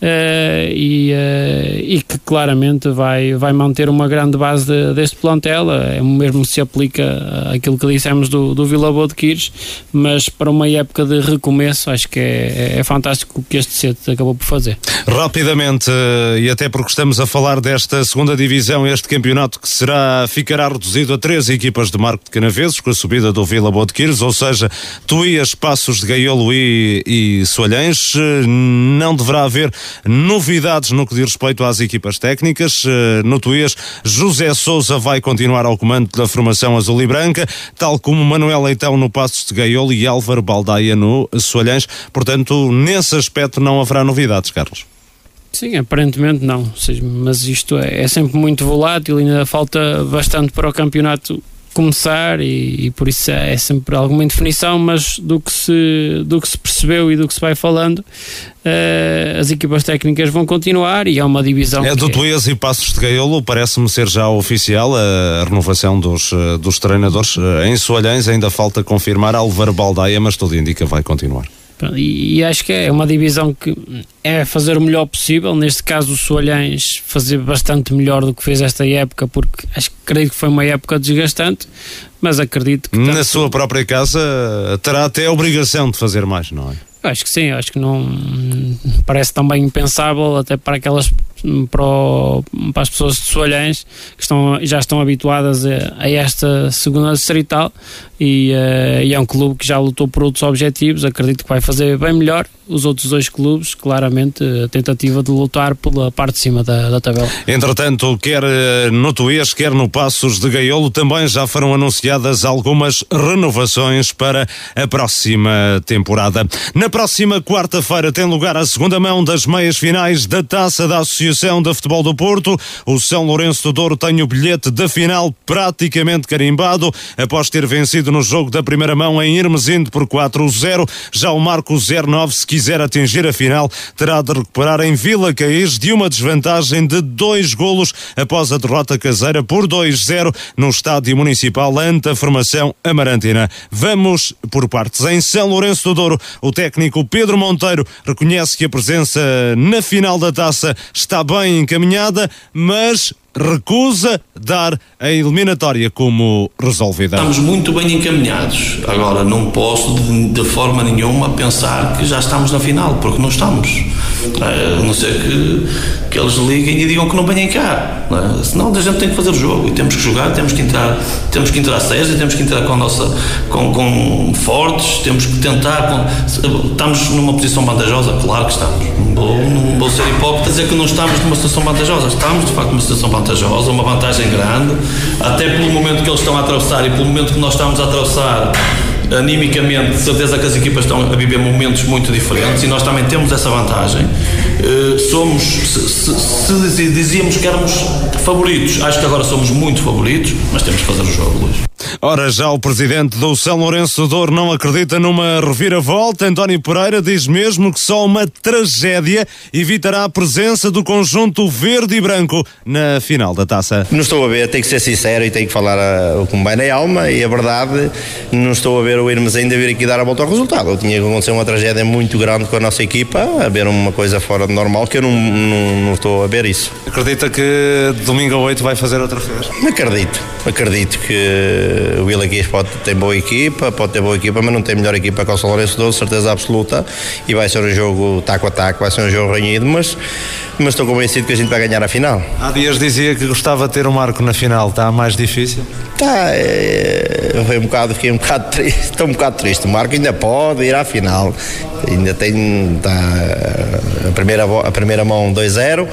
Speaker 5: Uh, e, uh, e, que claramente vai, vai manter uma grande base de, deste plantel. É, mesmo se aplica aquilo que dissemos do, do Vila Boa de Quires, mas para uma época de recomeço, acho que é, é, é fantástico o que este CET acabou por fazer.
Speaker 1: Rapidamente, uh, e até porque estamos a falar desta segunda divisão, este campeonato que será, ficará reduzido a três equipas de Marco de Canaveses, com a subida do Vila Boa de Quires, ou seja, Tuías, Passos de Gaiolo e, e Soalhães. não deverá haver novidades no que diz respeito às equipas técnicas. Eh, no Tuías, José Souza vai continuar ao comando da formação azul e branca, tal como Manuel Leitão no Passos de Gaiolo e Álvaro Baldaia no Soalhães. Portanto, nesse aspecto não haverá novidades, Carlos.
Speaker 5: Sim, aparentemente não, mas isto é, é sempre muito volátil, ainda falta bastante para o campeonato começar e, e, por isso é sempre alguma indefinição, mas do que se, do que se percebeu e do que se vai falando, uh, as equipas técnicas vão continuar e é uma divisão.
Speaker 1: É do Tuías é... e Passos de Gaiolo, parece-me ser já oficial a, renovação dos, eh, dos treinadores. Eh, em Soalhães ainda falta confirmar Álvaro Baldaia, mas tudo indica que vai continuar.
Speaker 5: E, e, acho que é uma divisão que é fazer o melhor possível. Neste caso, o Soalhães fazer bastante melhor do que fez esta época, porque acho que creio que foi uma época desgastante, mas acredito que.
Speaker 1: Na tanto... sua própria casa terá até a obrigação de fazer mais, não é?
Speaker 5: Acho que sim, acho que não parece também impensável, até para aquelas para, o, para as pessoas de Soalhães que estão, já estão habituadas a, a esta segunda distrital e, uh, e, é um clube que já lutou por outros objetivos, acredito que vai fazer bem melhor. Os outros dois clubes, claramente, a tentativa de lutar pela parte de cima da, da tabela.
Speaker 1: Entretanto, quer eh, no Tuês, quer no Passos de Gaiolo, também já foram anunciadas algumas renovações para a próxima temporada. Na próxima quarta-feira tem lugar a segunda mão das meias finais da Taça da Associação de Futebol do Porto. O São Lourenço do Douro tem o bilhete da final praticamente carimbado após ter vencido no jogo da primeira mão em Irmesindo por 4-0. Já o Marco 09, se quiser atingir a final, terá de recuperar em Vila Caís de uma desvantagem de dois golos após a derrota caseira por 2-0 no estádio municipal ante a formação amarantina. Vamos por partes. Em São Lourenço do Douro, o técnico Pedro Monteiro reconhece que a presença na final da taça está bem encaminhada, mas recusa dar a eliminatória como resolvida.
Speaker 6: Estamos muito bem encaminhados. Agora, não posso de, de forma nenhuma pensar que já estamos na final, porque não estamos. É, a não ser que, que eles liguem e digam que não venham cá. Não é? Senão a gente tem que fazer o jogo e temos que jogar, temos que entrar, temos que entrar sérios, temos que entrar com nossa com, com fortes, temos que tentar. Com, estamos numa posição vantajosa, claro que estamos. Não vou, não vou ser hipócrita dizer que não estamos numa situação vantajosa. Estamos de facto numa situação vantajosa, uma vantagem grande, até pelo momento que eles estão a atravessar e pelo momento que nós estamos a atravessar animicamente, de certeza que as equipas estão a viver momentos muito diferentes e nós também temos essa vantagem. Uh, somos, se, se, se, dizíamos que éramos favoritos, acho que agora somos muito favoritos, mas temos que fazer o jogo, Luís.
Speaker 1: Ora, já o presidente do São Lourenço do Douro não acredita numa reviravolta. António Pereira diz mesmo que só uma tragédia evitará a presença do conjunto verde e branco na final da taça.
Speaker 13: Não estou a ver, tenho que ser sincero e tenho que falar a, o que me vai na alma e a verdade, não estou a ver o Irmes ainda vir aqui dar a volta ao resultado. Tinha que acontecer uma tragédia muito grande com a nossa equipa, a ver uma coisa fora de normal, que eu não, não, não estou a ver isso.
Speaker 1: Acredita que domingo a 8 vai fazer outra vez?
Speaker 13: Acredito, acredito que o Vila Guias pode ter boa equipa, pode ter boa equipa, mas não tem melhor equipa que o São Lourenço 12, certeza absoluta, e vai ser um jogo taco a taco, vai ser um jogo renhido, mas, mas estou convencido que a gente vai ganhar a final.
Speaker 1: Há dias dizia que gostava de ter o um Marco na final, está mais difícil?
Speaker 13: Está, é, um bocado, fiquei um bocado triste, estou um bocado triste, o Marco ainda pode ir à final, ainda tem está, a, primeira, a primeira mão 2-0,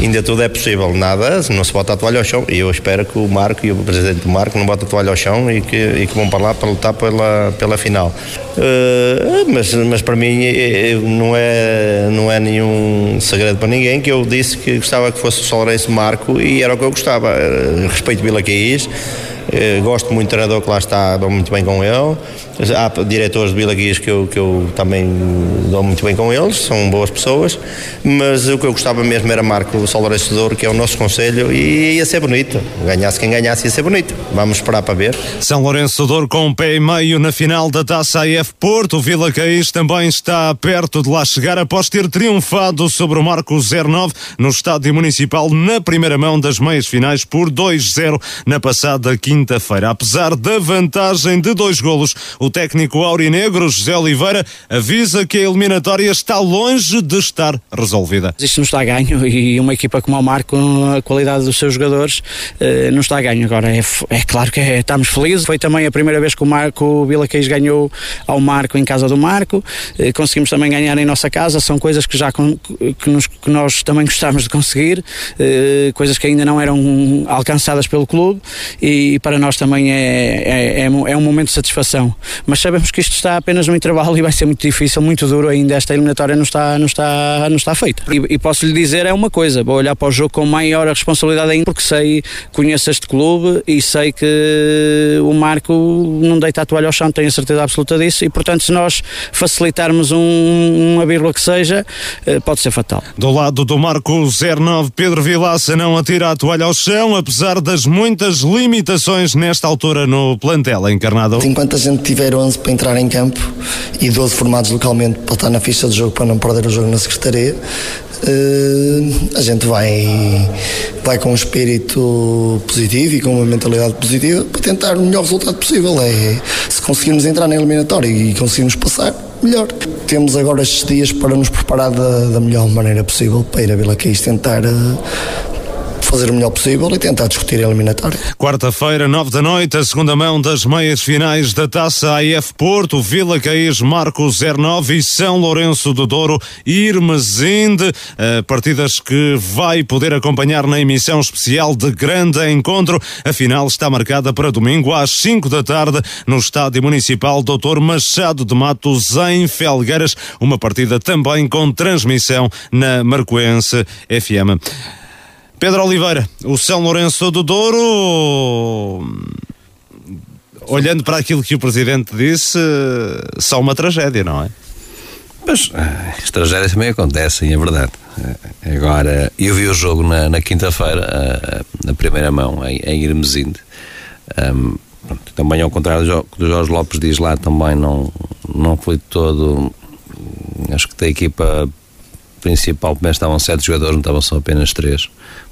Speaker 13: ainda tudo é possível, nada, não se bota a toalha ao chão, e eu espero que o Marco e o presidente do Marco não botem a toalha ao chão e que, e que vão para lá para lutar pela, pela final. Uh, mas, mas para mim eh, eh, não é, não é nenhum segredo para ninguém que eu disse que gostava que fosse o Solarense Marco e era o que eu gostava. Respeito Vila Caís, gosto muito do treinador que lá está, dou muito bem com ele. Há diretores de Vila Guias que eu, que eu também dou muito bem com eles, são boas pessoas, mas o que eu gostava mesmo era Marco Sol Lourenço que é o nosso conselho, e ia ser bonito. Ganhasse quem ganhasse, ia ser bonito. Vamos esperar para ver.
Speaker 1: São Lourenço Douro com um pé e meio na final da Taça AF Porto. Vila Caís também está perto de lá chegar após ter triunfado sobre o Marco 09 no Estádio Municipal na primeira mão das meias finais por 2-0 na passada quinta-feira. Apesar da vantagem de dois golos, o técnico aurinegro José Oliveira avisa que a eliminatória está longe de estar resolvida.
Speaker 14: Isto não está a ganho e uma equipa como o Marco, a qualidade dos seus jogadores, eh, não está a ganho. Agora é, é claro que é, estamos felizes. Foi também a primeira vez que o Marco Vila Queijo ganhou ao Marco em casa do Marco. Eh, conseguimos também ganhar em nossa casa. São coisas que já que, nos, que nós também gostamos de conseguir, eh, coisas que ainda não eram alcançadas pelo clube e para nós também é, é, é, é um momento de satisfação mas sabemos que isto está apenas no intervalo e vai ser muito difícil, muito duro ainda. Esta eliminatória não está, não está, não está feita. E, e posso lhe dizer é uma coisa: vou olhar para o jogo com maior responsabilidade ainda, porque sei, conheço este clube e sei que o Marco não deita a toalha ao chão, tenho a certeza absoluta disso. E portanto, se nós facilitarmos um, uma vírgula que seja, eh, pode ser fatal.
Speaker 1: Do lado do Marco 09, Pedro Vilaça não atira a toalha ao chão, apesar das muitas limitações nesta altura no plantel encarnado.
Speaker 15: Enquanto a gente tiver tiver 11 para entrar em campo e 12 formados localmente para estar na ficha de jogo para não perder o jogo na Secretaria, Uh, a gente vai, vai com um espírito positivo e com uma mentalidade positiva para tentar o melhor resultado possível. É, se conseguirmos entrar na eliminatória e conseguirmos passar, melhor. Temos agora estes dias para nos preparar da, da melhor maneira possível para ir a Vila Caís tentar uh, fazer o melhor possível e tentar discutir a eliminatória.
Speaker 1: Quarta-feira, nove da noite, a segunda mão das meias finais da Taça AF Porto, Vila Caís, Marco 09 e São Lourenço do Douro, Irmesinde, uh, partidas que vai poder acompanhar na emissão especial de grande encontro. A final está marcada para domingo às 5 da tarde no Estádio Municipal Doutor Machado de Matos em Felgueiras, uma partida também com transmissão na Marcoense FM. Pedro Oliveira, o São Lourenço do Douro, olhando para aquilo que o Presidente disse, só uma tragédia, não é?
Speaker 4: Mas as tragédias também acontecem, é verdade. Agora, eu vi o jogo na, na quinta-feira, na primeira mão, em, em Irmesinde. Um, também ao contrário do, do Jorge Lopes diz lá, também não, não foi todo. Acho que da equipa principal, como estavam sete jogadores, não estavam só apenas três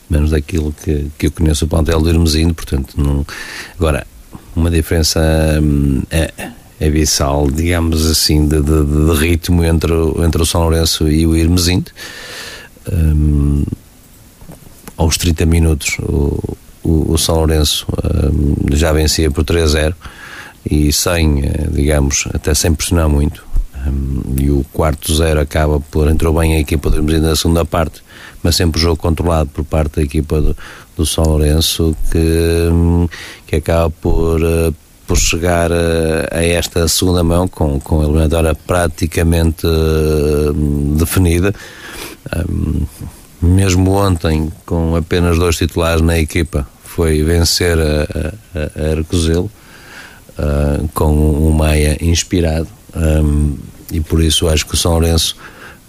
Speaker 4: menos daquilo que, que eu conheço o plantel do Irmezinho, portanto, não, agora, uma diferença hum, é, é abissal, digamos assim, de, de, de, ritmo entre, entre o São Lourenço e o Irmezinho. Um, aos 30 minutos, o, o, o São Lourenço um, já vencia por 3-0 e sem, eh, digamos, até sem pressionar muito. Um, e o quarto zero acaba por entrou bem a equipa do Irmezinho na segunda parte mas sempre o jogo controlado por parte da equipa do, do São Lourenço que, que acaba por, eh, por chegar a, eh, a esta segunda mão com, com a eliminatória praticamente uh, definida. Mesmo ontem, com apenas dois titulares na equipa, foi vencer a, a, a Arcozelo uh, com um Maia inspirado. Um, e por isso acho que o São Lourenço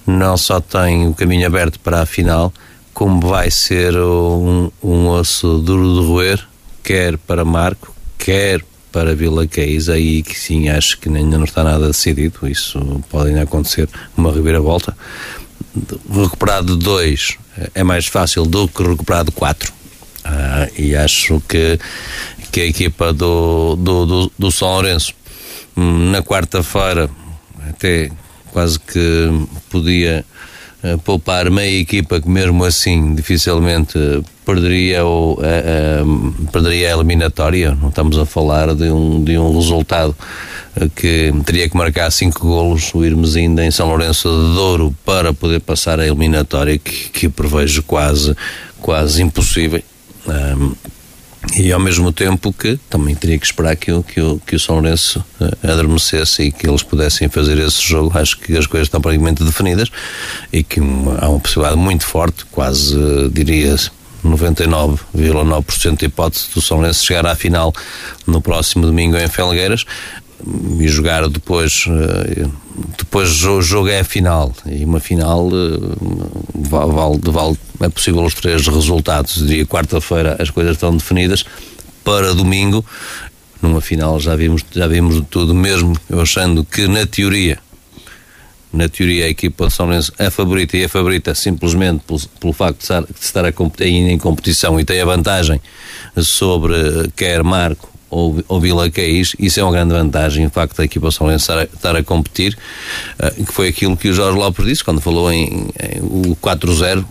Speaker 4: não só tem o caminho aberto para a final, como vai ser um, um osso duro de roer, quer para Marco, quer para Vila Caís, aí que sim acho que ainda não está nada decidido, isso pode ainda acontecer uma reviravolta. Recuperar de dois é mais fácil do que recuperar de quatro. Ah, e acho que, que a equipa do, do, do, do São Lourenço hum, na quarta-feira até quase que podia uh, poupar meia equipa que mesmo assim dificilmente perderia, ou, uh, perderia a eliminatória. Não estamos a falar de um, de um resultado que teria que marcar cinco golos o Irmes ainda em São Lourenço de Douro para poder passar a eliminatória que, que prevejo quase, quase impossível e ao mesmo tempo que também teria que esperar que, que, que o São Lourenço uh, adormecesse e que eles pudessem fazer esse jogo. Acho que as coisas estão praticamente definidas e que uma, há uma possibilidade muito forte, quase uh, diria 99,9% de hipótese do São Lourenço chegar à final no próximo domingo em Felgueiras e jogar depois uh, depois o jogo é a final. E uma final vale, vale, é possível os três resultados dia quarta-feira as coisas estão definidas. Para domingo numa final já vimos já vimos tudo mesmo eu achando que na teoria na teoria a equipa de São Lourenço é favorita e é favorita simplesmente pelo, pelo facto de estar, de estar a, ainda em competição e tem a vantagem sobre quer Marco ou, ou Vila Caís, isso é uma grande vantagem, o facto da equipa São Lourenço estar, estar a competir, uh, que foi aquilo que o Jorge Lopes disse quando falou em, em o 4-0,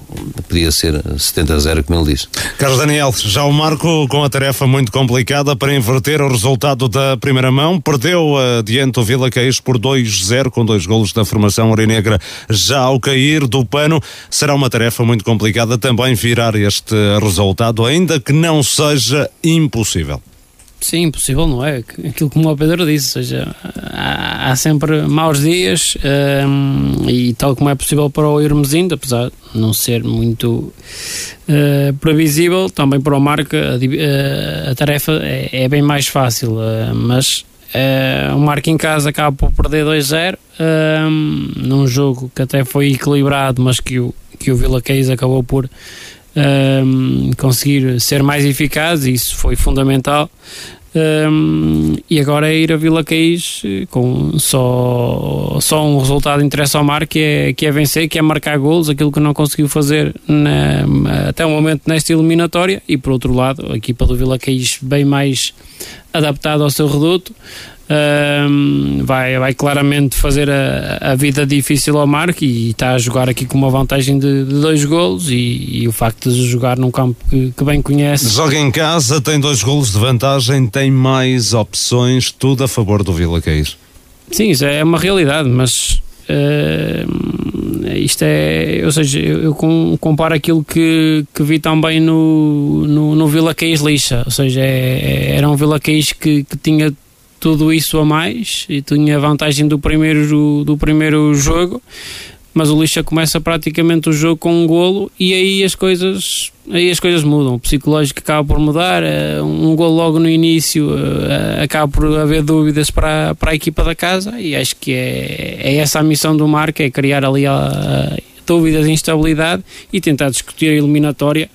Speaker 4: podia ser 70-0, como ele disse.
Speaker 1: Carlos Daniel, já o Marco com a tarefa muito complicada para inverter o resultado da primeira mão, perdeu uh, diante o Vila Caís por 2-0, com dois golos da formação Orinegra já ao cair do pano, será uma tarefa muito complicada também virar este resultado, ainda que não seja impossível.
Speaker 5: Sim, impossível não é? Aquilo como o Pedro disse, ou seja, há, há sempre maus dias um, e tal como é possível para o irmos indo, apesar de não ser muito uh, previsível, também para o Marco a, a, a tarefa é, é, bem mais fácil, uh, mas uh, o Marco em casa acaba por perder 2-0 um, num jogo que até foi equilibrado, mas que o, que o Vila Caís acabou por um, conseguir ser mais eficaz, e isso foi fundamental. Um, e agora é ir a Vila Caís eh, com só, só um resultado interessa ao mar que é, que é vencer, que é marcar golos, aquilo que não conseguiu fazer na, até o momento nesta eliminatória. E por outro lado a equipa do Vila Caís bem mais adaptada ao seu reduto um, vai, vai claramente fazer a, a, vida difícil ao Marco e está a jogar aqui com uma vantagem de, de dois golos e, e, o facto de jogar num campo que, que, bem conhece.
Speaker 1: Joga em casa, tem dois golos de vantagem, tem mais opções, tudo a favor do Vila Caís.
Speaker 5: Sim, isso é uma realidade, mas uh, isto é, ou seja, eu, eu, comparo aquilo que, que vi também no, no, no Vila Caís Lixa, ou seja, é, é, era um Vila Caís que, que tinha tudo isso a mais e tinha a vantagem do primeiro, do primeiro jogo, mas o Lixa começa praticamente o jogo com um golo e aí as coisas aí as coisas mudam, o psicológico acaba por mudar, eh, um golo logo no início eh, acaba por haver dúvidas para, para a equipa da casa e acho que é, é essa a missão do Marco, é criar ali a, a dúvidas e instabilidade e tentar discutir a eliminatória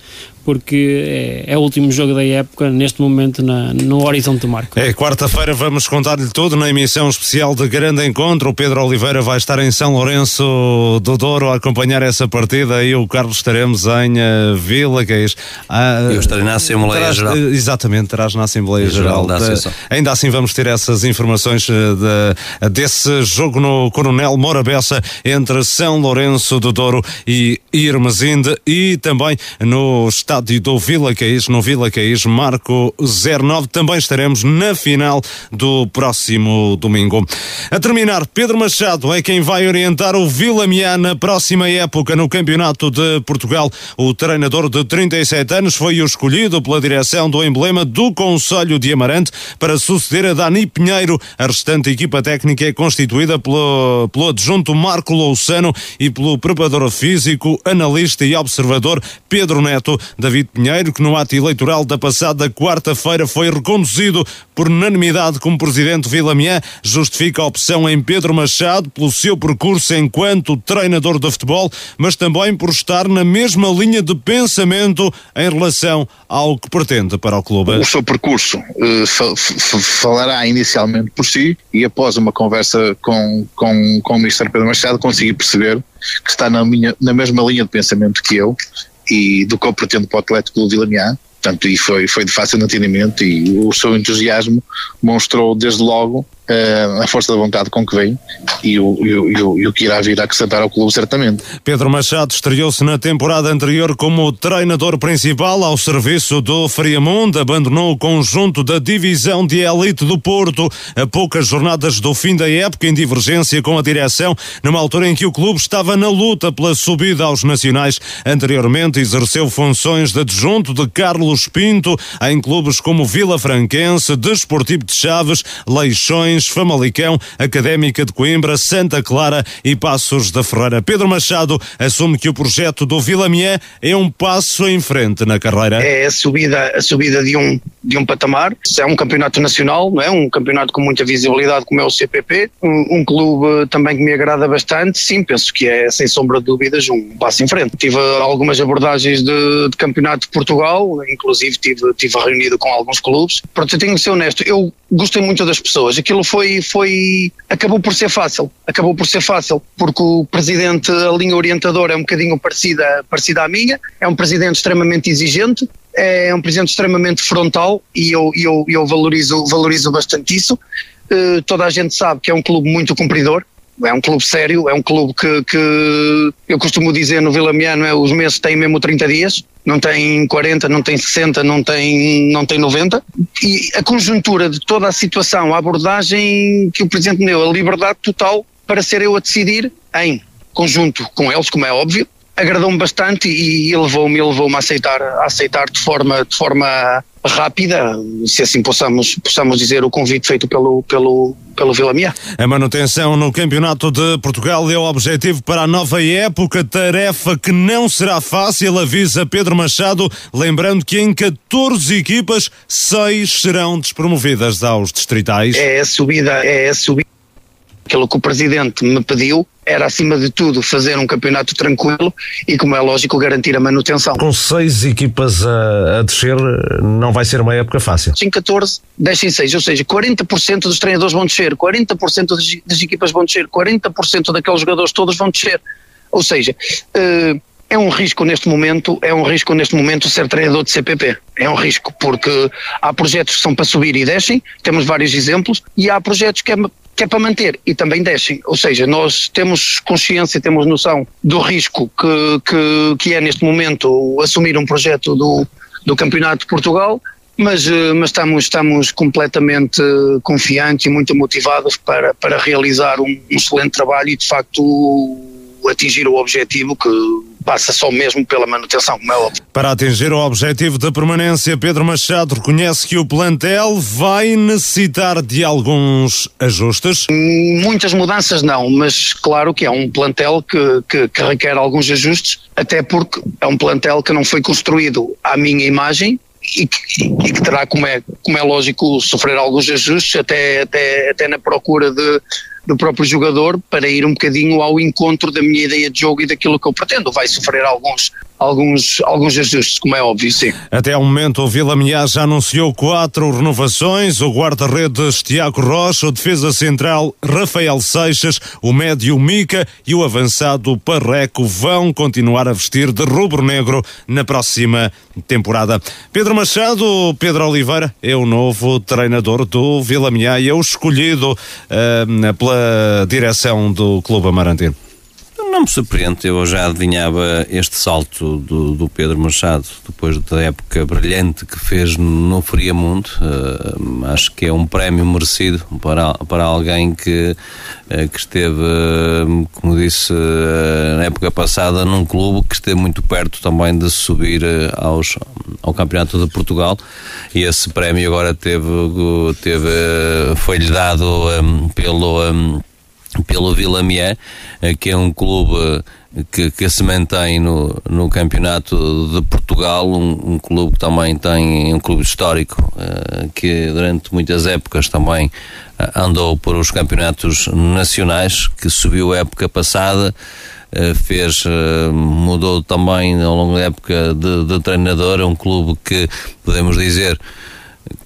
Speaker 5: porque é, é, o último jogo da época, neste momento, na, no horizonte do Marco.
Speaker 1: É quarta-feira, vamos contar-lhe tudo na emissão especial de Grande Encontro. O Pedro Oliveira vai estar em São Lourenço do Douro a acompanhar essa partida e o Carlos estaremos em uh, Vila Gays.
Speaker 4: Uh, Eu estarei na Assembleia terás, Geral.
Speaker 1: Uh, exatamente, terás na Assembleia Geral. Geral de, ainda assim, vamos ter essas informações de, desse jogo no Coronel Morabessa entre São Lourenço do Douro e Irmesinde e também no estado estádio do Vila Caís, no Vila Caís, Marco 09. Também estaremos na final do próximo domingo. A terminar, Pedro Machado é quem vai orientar o Vila Miá na próxima época no Campeonato de Portugal. O treinador de 37 anos foi o escolhido pela direção do emblema do Conselho de Amarante para suceder a Dani Pinheiro. A restante equipa técnica é constituída pelo, pelo adjunto Marco Louçano e pelo preparador físico, analista e observador Pedro Neto. David Pinheiro, que no ato eleitoral da passada quarta-feira foi reconduzido por unanimidade como presidente de Vila Miã, justifica a opção em Pedro Machado pelo seu percurso enquanto treinador de futebol, mas também por estar na mesma linha de pensamento em relação ao que pretende para o clube.
Speaker 16: O seu percurso uh, falará inicialmente por si e após uma conversa com, com, com o Ministro Pedro Machado consegui perceber que está na, minha, na mesma linha de pensamento que eu e do que eu pretendo para o Atlético do Vila Miá. Portanto, e foi, foi de fácil entendimento e o seu entusiasmo mostrou desde logo a força da vontade com que vem e o, e, o, e, o, e o que irá vir a acrescentar ao clube, certamente.
Speaker 1: Pedro Machado estreou-se na temporada anterior como treinador principal ao serviço do Friamundo, abandonou o conjunto da divisão de elite do Porto a poucas jornadas do fim da época, em divergência com a direção, numa altura em que o clube estava na luta pela subida aos nacionais. Anteriormente exerceu funções de adjunto de Carlos Pinto em clubes como Vila Franquense, Desportivo de Chaves, Leixões, Famalicão, Académica de Coimbra, Santa Clara e Passos da Ferreira. Pedro Machado assume que o projeto do Vilamié é um passo em frente na carreira.
Speaker 17: É a subida, a subida de, um, de um patamar. É um campeonato nacional, não é? Um campeonato com muita visibilidade como é o CPP. Um, um clube também que me agrada bastante. Sim, penso que é, sem sombra de dúvidas, um passo em frente. Tive algumas abordagens de, de campeonato de Portugal, inclusive tive, tive reunido com alguns clubes. Eu tenho que ser honesto. Eu gostei muito das pessoas. Aquilo foi, foi, acabou por ser fácil, acabou por ser fácil, porque o presidente, a linha orientadora é um bocadinho parecida, parecida à minha, é um presidente extremamente exigente, é um presidente extremamente frontal e eu, eu, eu valorizo, valorizo bastante isso. Uh, toda a gente sabe que é um clube muito cumpridor, é um clube sério, é um clube que, que eu costumo dizer no Vila Miano, é, os meses têm mesmo 30 dias, não tem 40, não tem 60, não tem, não tem 90. E a conjuntura de toda a situação, a abordagem que o Presidente me deu, a liberdade total para ser eu a decidir em conjunto com eles, como é óbvio, agradou-me bastante e levou-me levou-me a aceitar, a aceitar de forma, de forma rápida, se assim possamos, possamos dizer, o convite feito pelo, pelo, pelo Vila Mia.
Speaker 1: A manutenção no Campeonato de Portugal é o objetivo para a nova época, tarefa que não será fácil, avisa Pedro Machado, lembrando que em 14 equipas, 6 serão despromovidas aos distritais.
Speaker 17: É a subida, é a subida aquilo que o Presidente me pediu era, acima de tudo, fazer um campeonato tranquilo e, como é lógico, garantir a manutenção.
Speaker 1: Com seis equipas a, a descer, não vai ser uma época fácil.
Speaker 17: Em 14, 10 em 6, ou seja, 40% dos treinadores vão descer, 40% das, das equipas vão descer, 40% daqueles jogadores todos vão descer. Ou seja, uh, é um risco neste momento, é um risco neste momento ser treinador de CPP. É um risco porque há projetos que são para subir e descem, temos vários exemplos, e há projetos que é, que é para manter e também descem. Ou seja, nós temos consciência, temos noção do risco que, que, que é neste momento assumir um projeto do, do Campeonato de Portugal, mas, eh, mas estamos, estamos completamente confiantes e muito motivados para, para realizar um, um excelente trabalho e de facto atingir o objetivo que passa só mesmo pela manutenção, como é óbvio.
Speaker 1: Para atingir o objetivo da permanência, Pedro Machado reconhece que o plantel vai necessitar de alguns ajustes.
Speaker 17: Muitas mudanças não, mas claro que é um plantel que, que, que requer alguns ajustes, até porque é um plantel que não foi construído à minha imagem, e que, e que, terá, como é, como é lógico, sofrer alguns ajustes, até, até, até na procura de, do próprio jogador para ir um bocadinho ao encontro da minha ideia de jogo e daquilo que eu pretendo. Vai sofrer alguns, alguns, alguns ajustes, como é óbvio, sim.
Speaker 1: Até ao momento, o Vila Miá já anunciou quatro renovações: o guarda-redes Tiago Rocha, o defesa central Rafael Seixas, o médio Mica e o avançado Parreco vão continuar a vestir de rubro-negro na próxima temporada. Pedro Machado, Pedro Oliveira é o novo treinador do Vila Miá e é o escolhido uh, pela direção do Clube Amarantino.
Speaker 4: Não me surpreende, eu já adivinhava este salto do, do, Pedro Machado depois da época brilhante que fez no Friamundo. Uh, acho que é um prémio merecido para, para alguém que, uh, que esteve, uh, como disse, na época passada, num clube que esteve muito perto também de subir aos, ao Campeonato de Portugal. E esse prémio agora teve, teve foi-lhe dado um, pelo. Um, pelo Vila eh, que é um clube eh, que, que, se mantém no, no campeonato de Portugal, um, um clube que também tem um clube histórico uh, que durante muitas épocas também uh, andou por os campeonatos nacionais, que subiu a época passada, uh, fez, mudou também ao longo da época de, de treinador, é um clube que podemos dizer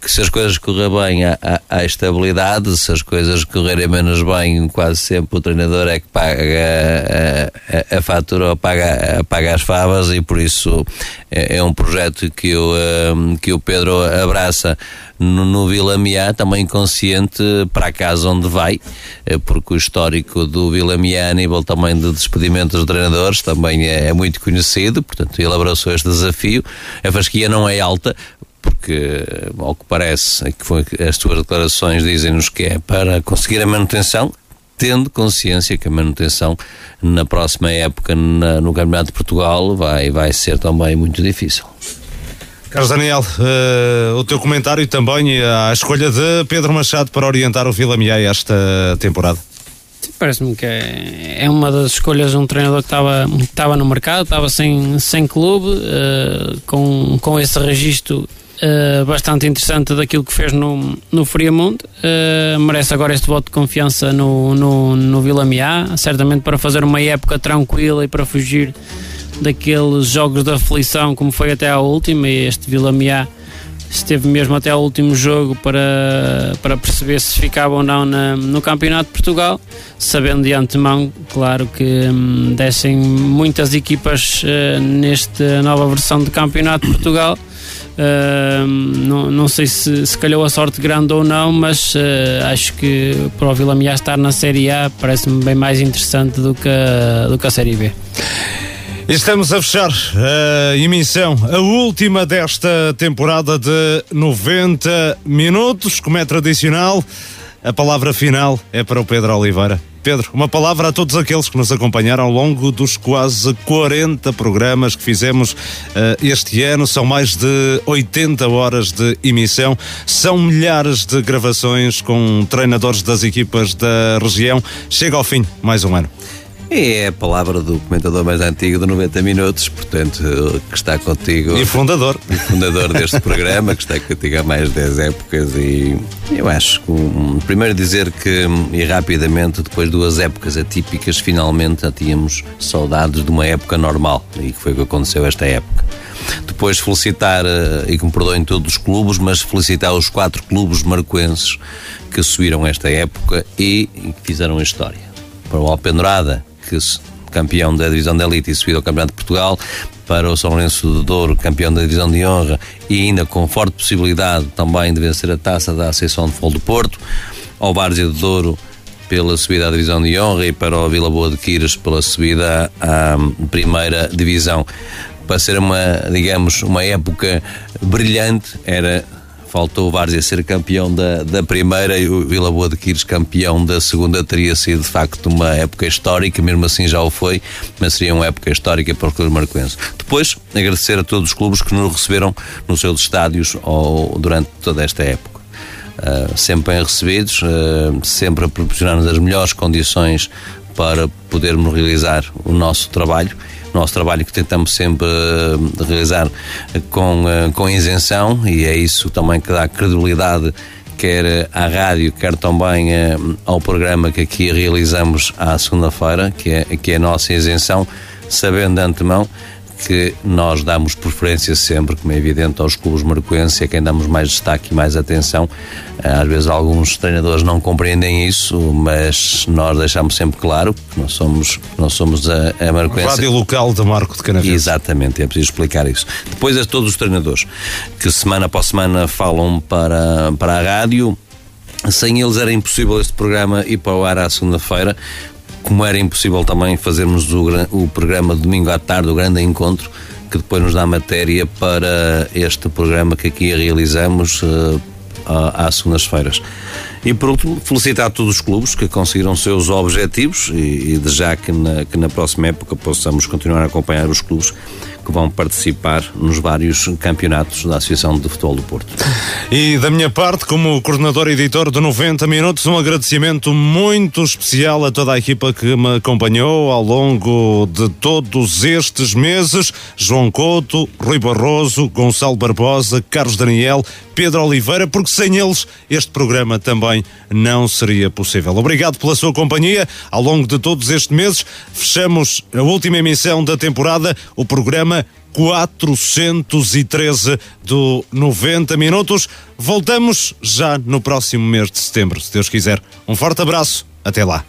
Speaker 4: que se as coisas correr bem há, há, estabilidade, se as coisas correrem menos bem, quase sempre o treinador é que paga a, a, fatura ou paga, paga as favas e por isso é, é um projeto que o, hum, que o Pedro abraça no, no Vila Miá, também consciente para a casa onde vai, é porque o histórico do Vila Miá a nível também de despedimentos de treinadores também é, é muito conhecido, portanto ele abraçou este desafio. A fasquia não é alta, porque, ao que parece, que foi, as tuas declarações dizem-nos que é para conseguir a manutenção, tendo consciência que a manutenção na próxima época na, no Campeonato de Portugal vai, vai ser também muito difícil.
Speaker 1: Carlos Daniel, uh, o teu comentário também à escolha de Pedro Machado para orientar o Vila Miai esta temporada.
Speaker 5: Parece-me que é, é uma das escolhas de um treinador que estava, estava no mercado, estava sem, sem clube, uh, com, com esse registro uh, bastante interessante daquilo que fez no, no Friamundo. Uh, merece agora este voto de confiança no, no, no Vila Miá, certamente para fazer uma época tranquila e para fugir daqueles jogos de aflição como foi até à última. E este Vila Miá esteve mesmo até ao último jogo para, para perceber se ficava ou não na, no Campeonato de Portugal, sabendo de antemão, claro que hum, descem muitas equipas uh, nesta nova versão de Campeonato de Portugal Uh, não, não sei se, se calhou a sorte grande ou não, mas uh, acho que para o Vila Miá estar na Série A parece-me bem mais interessante do que, a, do que a Série B.
Speaker 1: Estamos a fechar a emissão, a última desta temporada de 90 minutos, como é tradicional. A palavra final é para o Pedro Oliveira. Pedro, uma palavra a todos aqueles que nos acompanharam ao longo dos quase 40 programas que fizemos uh, este ano. São mais de 80 horas de emissão, são milhares de gravações com treinadores das equipas da região. Chega ao fim mais um ano.
Speaker 4: É a palavra do comentador mais antigo de 90 Minutos, portanto, que está contigo.
Speaker 1: E fundador.
Speaker 4: E fundador deste programa, que está contigo há mais de 10 épocas. E eu acho que, um, primeiro, dizer que, e rapidamente, depois de duas épocas atípicas, finalmente já tínhamos saudades de uma época normal. E que foi o que aconteceu esta época. Depois felicitar, eh, e que me perdoem todos os clubes, mas felicitar os quatro clubes marcoenses que subiram esta época e que fizeram a história. Para o Alpendurada, campeão da divisão da elite e subido ao Campeonato de Portugal, para o São Lourenço de Douro, campeão da divisão de honra e ainda com forte possibilidade também de vencer a taça da Associação de Futebol do Porto, ao Várzea de Douro pela subida à divisão de honra e para o Vila Boa de Quires pela subida à primeira divisão. Para ser uma, digamos, uma época brilhante, era faltou o Várzea ser campeão da, da primeira e o Vila Boa de Quires campeão da segunda. Teria sido de facto uma época histórica, mesmo assim já o foi, mas seria uma época histórica para o Clube Marcoense. Depois, agradecer a todos os clubes que nos receberam nos seus estádios ou, durante toda esta época. Uh, sempre bem recebidos, uh, sempre a proporcionar-nos as melhores condições para podermos realizar o nosso trabalho nosso trabalho que tentamos sempre uh, realizar com, uh, com isenção e é isso também que dá credibilidade quer à rádio, quer também ao programa que aqui realizamos à segunda-feira, que é, que é a nossa isenção, sabendo de antemão que nós damos preferência sempre, como é evidente, aos clubes marcoenses, é quem damos mais destaque e mais atenção. Às vezes alguns treinadores não compreendem isso, mas nós deixamos sempre claro que nós somos, nós somos a, a Marcoense.
Speaker 1: Rádio local de Marco de Canaveses.
Speaker 4: Exatamente, é preciso explicar isso. Depois é todos os treinadores que semana após semana falam para, para a rádio, sem eles era impossível este programa ir para o ar à segunda-feira, como era impossível também fazermos o, o programa domingo à tarde, o grande encontro, que depois nos dá matéria para este programa que aqui realizamos uh, às segundas-feiras. E por último, felicitar todos os clubes que conseguiram seus objetivos e, e de já que na, que na próxima época possamos continuar a acompanhar os clubes que vão participar nos vários campeonatos da Associação de Futebol do Porto.
Speaker 1: E da minha parte, como coordenador e editor de 90 Minutos, um agradecimento muito especial a toda a equipa que me acompanhou ao longo de todos estes meses: João Couto, Rui Barroso, Gonçalo Barbosa, Carlos Daniel, Pedro Oliveira, porque sem eles este programa também não seria possível. Obrigado pela sua companhia ao longo de todos estes meses. Fechamos a última emissão da temporada, o programa 413 do 90 Minutos. Voltamos já no próximo mês de setembro, se Deus quiser. Um forte abraço, até lá.